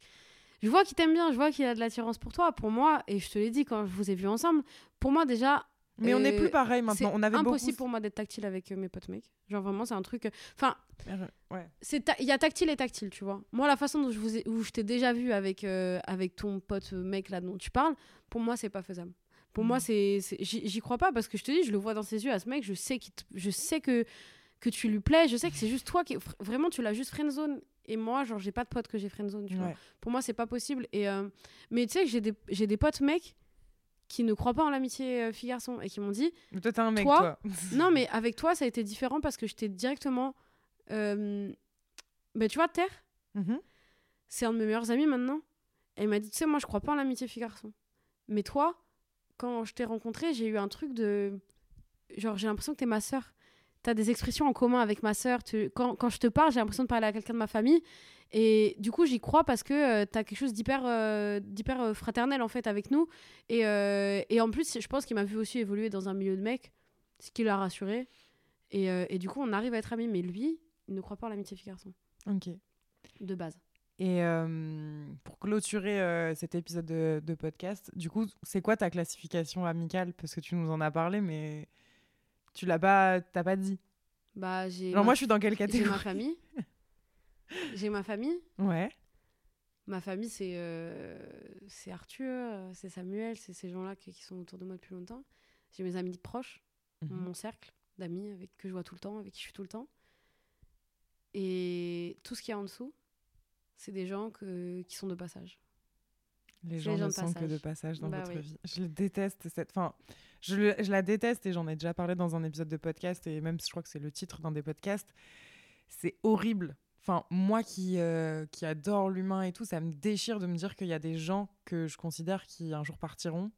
je vois qu'il t'aime bien je vois qu'il a de l'attirance pour toi pour moi et je te l'ai dit quand je vous ai vus ensemble pour moi déjà Mais on n'est Euh, plus pareil maintenant. c'est On avait impossible beaucoup. pour moi d'être tactile avec euh, mes potes mecs genre vraiment c'est un truc enfin Euh, Ouais. c'est il y a tactile et tactile tu vois moi la façon dont je vous ai, où je t'ai déjà vu avec euh, avec ton pote euh, mec là dont tu parles pour moi c'est pas faisable pour moi c'est c'est- j'y crois pas parce que je te dis je le vois dans ses yeux à ce mec je sais qu'il te- je sais que que tu lui plais je sais que c'est juste toi qui vraiment tu l'as juste friendzone. Et moi genre j'ai pas de pote que j'ai friendzone tu vois. Ouais. pour moi c'est pas possible. Et euh, mais tu sais que j'ai des j'ai des potes mecs qui ne croient pas en l'amitié euh, fille garçon et qui m'ont dit Mais toi, t'es un mec, Toi toi. [LAUGHS] non mais avec toi ça a été différent parce que je t'ai directement euh, ben tu vois Terre. Mhm. c'est un de mes meilleurs amis maintenant. Elle m'a dit tu sais moi je crois pas en l'amitié fille garçon mais toi quand je t'ai rencontré j'ai eu un truc de genre j'ai l'impression que t'es ma sœur as des expressions en commun avec ma sœur. Tu- Quand, quand je te parle, j'ai l'impression de parler à quelqu'un de ma famille. Et du coup, j'y crois parce que tu as quelque chose d'hyper euh, d'hyper euh, fraternel en fait avec nous. Et, euh, et en plus, je pense qu'il m'a vu aussi évoluer dans un milieu de mecs, ce qui l'a rassuré. Et, euh, et du coup, on arrive à être amis. Mais lui, il ne croit pas en l'amitié fille-garçon, Ok. de base. Et euh, pour clôturer euh, cet épisode de, de podcast, du coup, c'est quoi ta classification amicale? Parce que tu nous en as parlé, mais tu l'as pas, t'as pas dit. Bah, j'ai Alors ma- moi, je suis dans quelle j'ai ma catégorie? famille. [LAUGHS] j'ai ma famille. Ouais. Ma famille, c'est euh, c'est Arthur, c'est Samuel, c'est ces gens-là qui, qui sont autour de moi depuis longtemps. J'ai mes amis proches, Mhm. mon cercle d'amis avec que je vois tout le temps, avec qui je suis tout le temps. Et tout ce qu'il y a en dessous, c'est des gens que, qui sont de passage. Les gens les gens ne de sont que de passage. dans Bah votre oui. vie. Je le déteste cette. Enfin, je, le- je la déteste et j'en ai déjà parlé dans un épisode de podcast et même je crois que c'est le titre d'un des podcasts. C'est horrible. Enfin, moi qui, euh, qui adore l'humain et tout, ça me déchire de me dire qu'il y a des gens que je considère qui un jour partiront.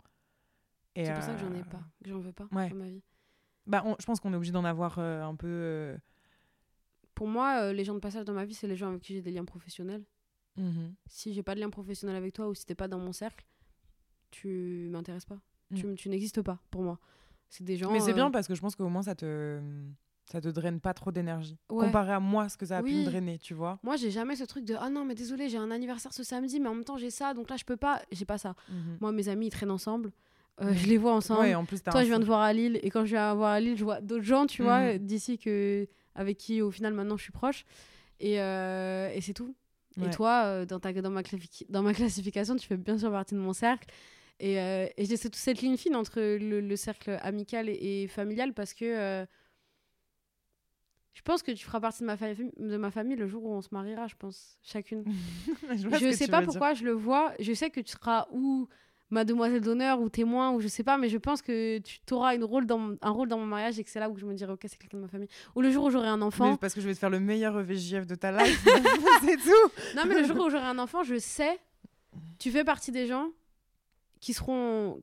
C'est pour ça que j'en ai euh, pas, que j'en veux pas ouais. dans ma vie. Bah, on- je pense qu'on est obligé d'en avoir euh, un peu. Pour moi, les gens de passage dans ma vie, c'est les gens avec qui j'ai des liens professionnels. Mhm. Si j'ai pas de lien professionnel avec toi ou si t'es pas dans mon cercle, tu m'intéresses pas. Mm. Tu, tu n'existes pas pour moi. C'est des gens. Mais c'est euh, bien parce que je pense qu'au moins ça te ça te draine pas trop d'énergie Ouais. comparé à moi ce que ça a pu me drainer, tu vois. Moi, j'ai jamais ce truc de ah non, mais désolé, j'ai un anniversaire ce samedi, mais en même temps, j'ai ça, donc là, je peux pas. J'ai pas ça. Moi, mes amis, ils traînent ensemble. Euh, Mhm. Je les vois ensemble. Ouais, en plus Toi, un je viens de voir à Lille, et quand je viens voir à Lille, je vois d'autres gens, tu vois, Mhm. d'ici que avec qui, au final, maintenant, je suis proche. Et, euh, et c'est tout. Ouais. Et toi, euh, dans, ta, dans, ma dans ma [LAUGHS] classification, tu fais bien sûr partie de mon cercle. Et, euh, et j'ai cette, cette ligne fine entre le, le cercle amical et, et familial parce que euh, je pense que tu feras partie de ma, famille de ma famille le jour où on se mariera, je pense, chacune. [LAUGHS] je que sais pas dire. pourquoi je le vois. Je sais que tu seras ou ma demoiselle d'honneur ou témoin ou je sais pas, mais je pense que tu auras une rôle dans, un rôle dans mon mariage et que c'est là où je me dirai ok c'est quelqu'un de ma famille. Ou le jour où j'aurai un Mais enfant. parce que je vais te faire le meilleur EVJF de ta [LAUGHS] life, [LAUGHS] c'est tout. Non mais le jour où j'aurai un enfant, je sais, tu fais partie des gens qui seront.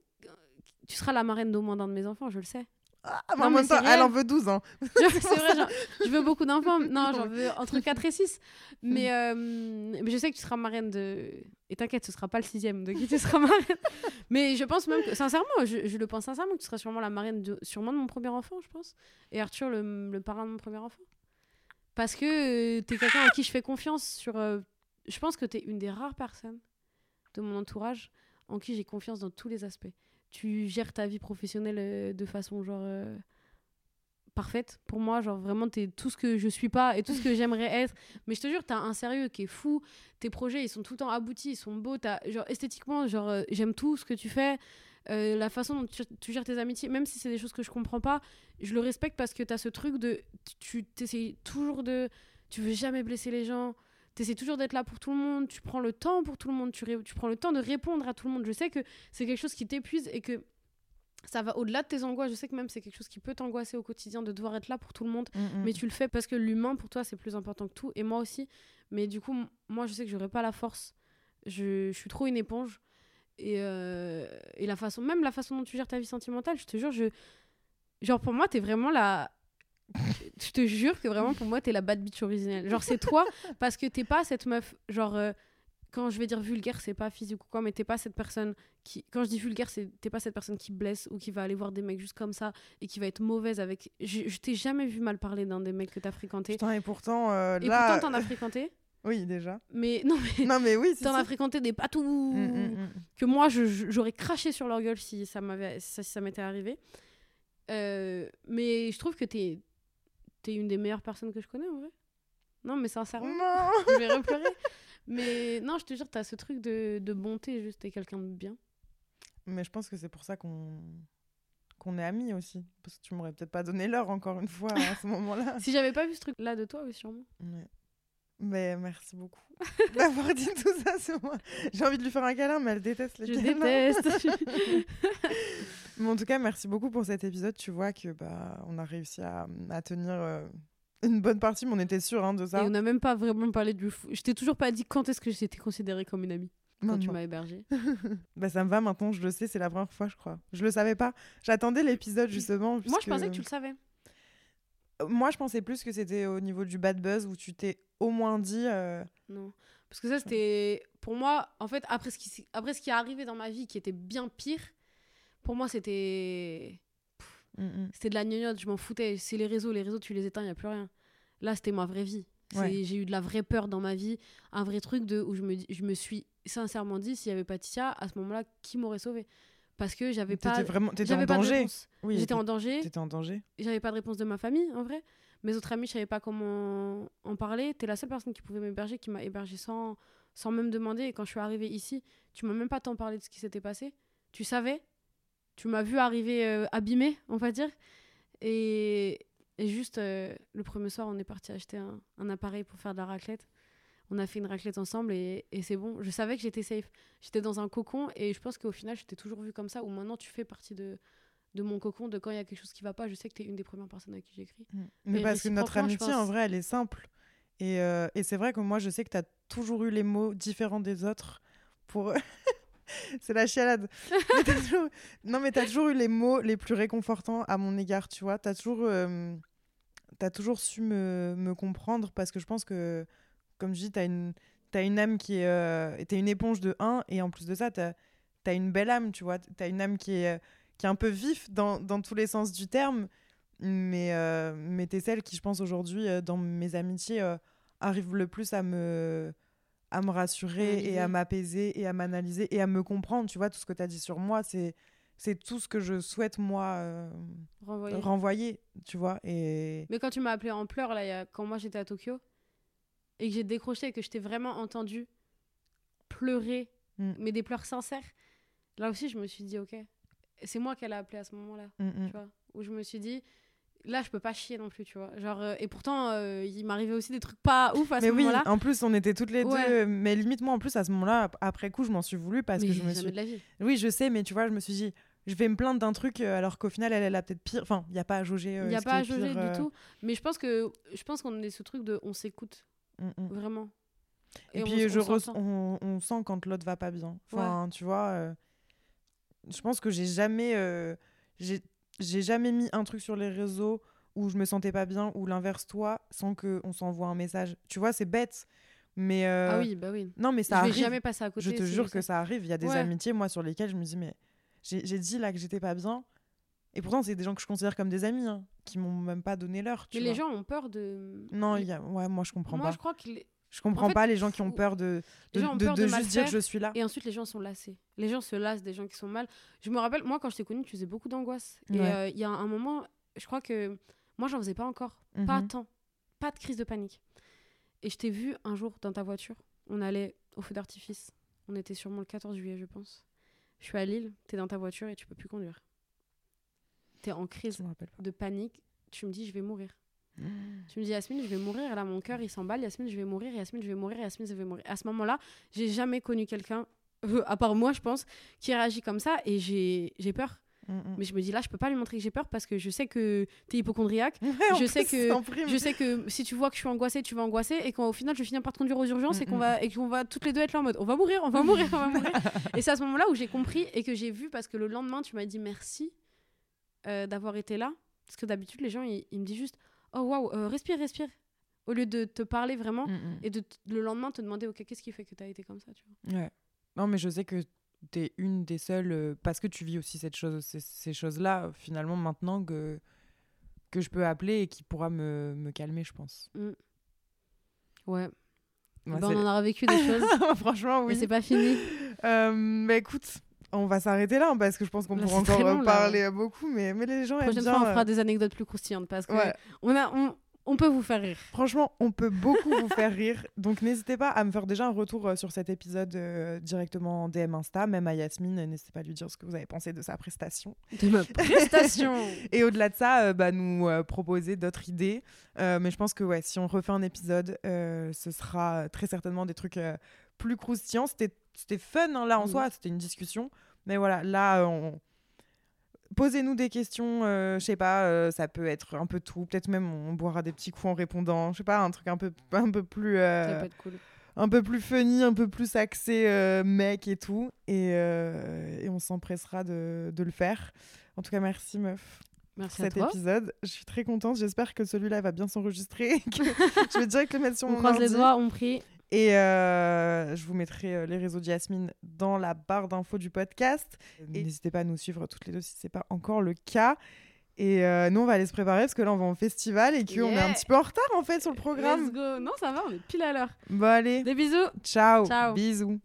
Tu seras la marraine d'au moins d'un de mes enfants, je le sais. Ah, Non, en mais même temps, elle en veut 12 ans. [LAUGHS] Je- c'est vrai, genre, [LAUGHS] je veux beaucoup d'enfants. [LAUGHS] Non, j'en veux entre 4 et 6. Mais, euh, mais je sais que tu seras marraine de. Et t'inquiète, ce sera pas le sixième de qui tu seras marraine. mais je pense même que, sincèrement, je, je le pense sincèrement que tu seras sûrement la marraine de, sûrement de mon premier enfant, je pense. Et Arthur, le, le parrain de mon premier enfant. Parce que euh, t'es quelqu'un à qui je fais confiance sur. euh, je pense que t'es une des rares personnes de mon entourage en qui j'ai confiance dans tous les aspects. Tu gères ta vie professionnelle euh, de façon genre euh, parfaite pour moi, genre vraiment t'es tout ce que je suis pas et tout ce que j'aimerais [LAUGHS] être. Mais je te jure, t'as un sérieux qui est fou. Tes projets, ils sont tout le temps aboutis, ils sont beaux. T'as, genre esthétiquement, genre euh, j'aime tout ce que tu fais. Euh, la façon dont tu, tu gères tes amitiés, même si c'est des choses que je comprends pas, je le respecte parce que t'as ce truc de tu t'essayes toujours de tu veux jamais blesser les gens. T'essaies toujours d'être là pour tout le monde, tu prends le temps pour tout le monde, tu, tu prends le temps de répondre à tout le monde. Je sais que c'est quelque chose qui t'épuise et que ça va au-delà de tes angoisses. Je sais que même c'est quelque chose qui peut t'angoisser au quotidien de devoir être là pour tout le monde. Mm, Mais tu le fais parce que l'humain pour toi c'est plus important que tout et moi aussi. Mais du coup, moi je sais que j'aurais pas la force. Je, je suis trop une éponge. Et, euh, et la façon, même la façon dont tu gères ta vie sentimentale, je te jure, je. Genre pour moi, t'es vraiment la. Je te jure que vraiment pour moi, t'es la bad bitch originelle. Genre c'est toi parce que t'es pas cette meuf. Genre. euh, quand je vais dire vulgaire, c'est pas physique ou quoi, mais t'es pas cette personne qui. Quand je dis vulgaire, c'est t'es pas cette personne qui blesse ou qui va aller voir des mecs juste comme ça et qui va être mauvaise avec. Je, je t'ai jamais vu mal parler d'un des mecs que t'as fréquenté. Putain, et pourtant, euh, Et là. pourtant, t'en as fréquenté? Oui, déjà. Mais non, mais Non, mais oui, c'est t'en as fréquenté des patous Mm, mm, mm. que moi, j'aurais craché sur leur gueule si ça m'avait, si ça, si ça m'était arrivé. Euh, mais je trouve que t'es es une des meilleures personnes que je connais en vrai. Non, mais sincèrement, Non. [LAUGHS] je vais repleurer. Mais non, je te jure, t'as ce truc de, de bonté, juste, t'es quelqu'un de bien. Mais je pense que c'est pour ça qu'on qu'on est amis aussi. Parce que tu m'aurais peut-être pas donné l'heure encore une fois à ce moment-là. [LAUGHS] Si j'avais pas vu ce truc-là de toi, oui, sûrement. Ouais. Mais merci beaucoup [LAUGHS] d'avoir dit tout ça sur moi. J'ai envie de lui faire un câlin, mais elle déteste les Je câlins. déteste. [LAUGHS] [LAUGHS] Mais en tout cas, merci beaucoup pour cet épisode. Tu vois que bah on a réussi à, à tenir euh, une bonne partie, mais on était sûr hein, de Et ça. on n'a même pas vraiment parlé du fou. Je t'ai toujours pas dit quand est-ce que j'étais considérée comme une amie quand tu m'as hébergée. Bah ça me va maintenant, je le sais, c'est la première fois, je crois. Je le savais pas. J'attendais l'épisode justement. Moi, je pensais que tu le savais. Moi, je pensais plus que c'était au niveau du bad buzz où tu t'es au moins dit. euh, Non. Parce que ça, c'était. Pour moi, en fait, après ce, qui, après ce qui est arrivé dans ma vie qui était bien pire, pour moi, c'était. mm, mm. C'était de la gnognotte, je m'en foutais. C'est les réseaux, les réseaux, tu les éteins, il n'y a plus rien. Là, c'était ma vraie vie. Ouais. J'ai eu de la vraie peur dans ma vie, un vrai truc de où je me, je me suis sincèrement dit, s'il n'y avait pas Titia, à ce moment-là, qui m'aurait sauvé Parce que j'avais pas, T'étais vraiment t'étais en danger. Oui, J'étais en danger, T'étais en danger. j'avais pas de réponse de ma famille, en vrai. Mes autres amis, je savais pas comment en parler. T'es la seule personne qui pouvait m'héberger, qui m'a hébergé sans, sans même demander. Et quand je suis arrivée ici, tu m'as même pas tant parlé de ce qui s'était passé. Tu savais. Tu m'as vu arriver euh, abîmée, on va dire. Et, et juste, euh, le premier soir, on est parti acheter un, un appareil pour faire de la raclette. On a fait une raclette ensemble et, et c'est bon. Je savais que j'étais safe. J'étais dans un cocon et je pense qu'au final, je t'ai toujours vu comme ça. Ou maintenant, tu fais partie de, de mon cocon. De quand il y a quelque chose qui va pas, je sais que tu es une des premières personnes à qui j'écris. Mais Et parce que notre amitié, en vrai, elle est simple. Et, euh, et c'est vrai que moi, je sais que tu as toujours eu les mots différents des autres pour. [LAUGHS] c'est la chialade. [LAUGHS] Mais t'as toujours- Non, mais tu as toujours eu les mots les plus réconfortants à mon égard, tu vois. Tu as toujours. euh, t'as toujours su me, me comprendre parce que je pense que, comme je dis, tu as une, t'as une âme qui est. Euh, t'es une éponge de 1 et en plus de ça, tu as, une belle âme, tu vois. Tu as une âme qui est, euh, qui est un peu vif dans, dans tous les sens du terme. Mais, euh, mais t'es celle qui, je pense, aujourd'hui, euh, dans mes amitiés, euh, arrive le plus à me, à me rassurer et à m'apaiser et à m'analyser et à me comprendre. Tu vois, tout ce que tu as dit sur moi, c'est. C'est tout ce que je souhaite, moi, euh, Renvoyer. renvoyer, tu vois. Et... Mais quand tu m'as appelé en pleurs, là, a- quand moi j'étais à Tokyo, et que j'ai décroché et que je t'ai vraiment entendu pleurer, Mm. mais des pleurs sincères, là aussi je me suis dit, ok, c'est moi qu'elle a appelé à ce moment-là, Mm, mm. tu vois, où je me suis dit, là je peux pas chier non plus, tu vois. Genre, euh, et pourtant, euh, il m'arrivait aussi des trucs pas ouf à ce Mais oui, moment-là. en plus, on était toutes les Ouais. deux. Mais limite, moi, en plus, à ce moment-là, ap- après coup, je m'en suis voulu parce mais que je me suis. de la vie. Oui, je sais, mais tu vois, je me suis dit, je vais me plaindre d'un truc euh, alors qu'au final, elle, elle a peut-être pire. Enfin, il n'y a pas à jauger. euh, Il n'y a ce pas à jauger pire, du tout. Mais je pense que je pense qu'on est ce truc de on s'écoute mm, mm. vraiment. Et, puis, je on res- s'entend. on, on sent quand l'autre va pas bien. Enfin, tu vois, euh, je pense que j'ai jamais, euh, j'ai jamais mis un truc sur les réseaux où je me sentais pas bien ou l'inverse toi sans que on s'envoie un message. Tu vois, c'est bête, mais euh, Ah oui, bah oui. non, mais ça je vais arrive. jamais passer à côté. je te jure que ça arrive. Il y a des Ouais. amitiés moi sur lesquelles je me dis mais j'ai dit là que j'étais pas bien. Et pourtant, c'est des gens que je considère comme des amis, hein, qui m'ont même pas donné l'heure. Mais les gens ont peur de. Non, y a... ouais, moi je comprends Moi, pas. je crois que les- Je comprends fait, pas les gens qui ont peur de, de, de- peur de de juste dire je suis là. Et ensuite, les gens sont lassés. Les gens se lassent des gens qui sont mal. Je me rappelle, moi, quand je t'ai connue, tu faisais beaucoup d'angoisse. Et euh, il y a un moment, je crois que moi, j'en faisais pas encore. Pas Mhm. tant. Pas de crise de panique. Et je t'ai vu un jour dans ta voiture. On allait au feu d'artifice. On était sûrement le 14 juillet, je pense. Je suis à Lille, t'es dans ta voiture et tu peux plus conduire. T'es en crise de panique. Tu me dis, je vais mourir. Tu me dis, Yasmine, je vais mourir. Et là, mon cœur, il s'emballe. Yasmine, je vais mourir. Yasmine, je vais mourir. Yasmine, je vais mourir. À ce moment-là, j'ai jamais connu quelqu'un, euh, à part moi, je pense, qui réagit comme ça. Et j'ai j'ai peur. Mm, mm. Mais je me dis, là, je peux pas lui montrer que j'ai peur parce que je sais que t'es hypochondriaque. [LAUGHS] Je sais que-. Je sais que si tu vois que je suis angoissée, tu vas angoisser. Et qu'au final, je vais finir par te conduire aux urgences et qu'on va, et qu'on va toutes les deux être là en mode, on va mourir, on va mourir, on va mourir. [LAUGHS] et c'est à ce moment-là où j'ai compris et que j'ai vu parce que le lendemain, tu m'as dit merci euh, d'avoir été là. Parce que d'habitude, les gens, ils, ils me disent juste, oh waouh, euh, respire, respire. Au lieu de te parler vraiment Mm, mm. et de le lendemain te demander, ok, qu'est-ce qui fait que tu as été comme ça, tu vois. Ouais. Non, mais je sais que t'es une des seules, euh, parce que tu vis aussi cette chose, ces, ces choses-là, finalement, maintenant que, que je peux appeler et qui pourra me, me calmer, je pense. Ouais. Moi, Ben, on en aura vécu des [LAUGHS] choses. Franchement, Mais oui. c'est pas fini. Bah écoute, on va s'arrêter là, parce que je pense qu'on Là, pourra encore long, euh, là. parler euh, beaucoup, mais, mais les gens aiment bien, fois, on euh, fera des anecdotes plus croustillantes parce que ouais. on, a, on, on peut vous faire rire. Franchement, on peut beaucoup vous faire [LAUGHS] rire. Donc n'hésitez pas à me faire déjà un retour euh, sur cet épisode euh, directement en DM Insta, même à Yasmine. euh, N'hésitez pas à lui dire ce que vous avez pensé de sa prestation. De ma [LAUGHS] prestation. Et au-delà de ça, euh, bah, nous euh, proposer d'autres idées. Euh, mais je pense que ouais, si on refait un épisode, euh, ce sera très certainement des trucs euh, plus croustillants. C'était fun hein, là en Mhm. soi, c'était une discussion. Mais voilà, là, on... posez-nous des questions. euh, je sais pas, euh, ça peut être un peu tout. Peut-être même on boira des petits coups en répondant. Je sais pas, un truc un peu, un peu plus. euh, Ça peut être cool. un peu plus funny, un peu plus axé euh, mec et tout. Et, euh, et on s'empressera de, de le faire. En tout cas, merci meuf. Merci à cet toi. épisode. Je suis très contente. J'espère que celui-là va bien s'enregistrer. [LAUGHS] je vais direct le mettre sur On mon croise les doigts, on prie. Et euh, je vous mettrai euh, les réseaux de Yasmine dans la barre d'infos du podcast. Et n'hésitez pas à nous suivre toutes les deux si ce n'est pas encore le cas. Et euh, nous, on va aller se préparer parce que là, on va en festival et qu'on est un petit peu en retard en fait sur le Let's programme. go. Non, ça va, on est pile à l'heure. Bon, allez, Des bisous. ciao, Ciao. bisous.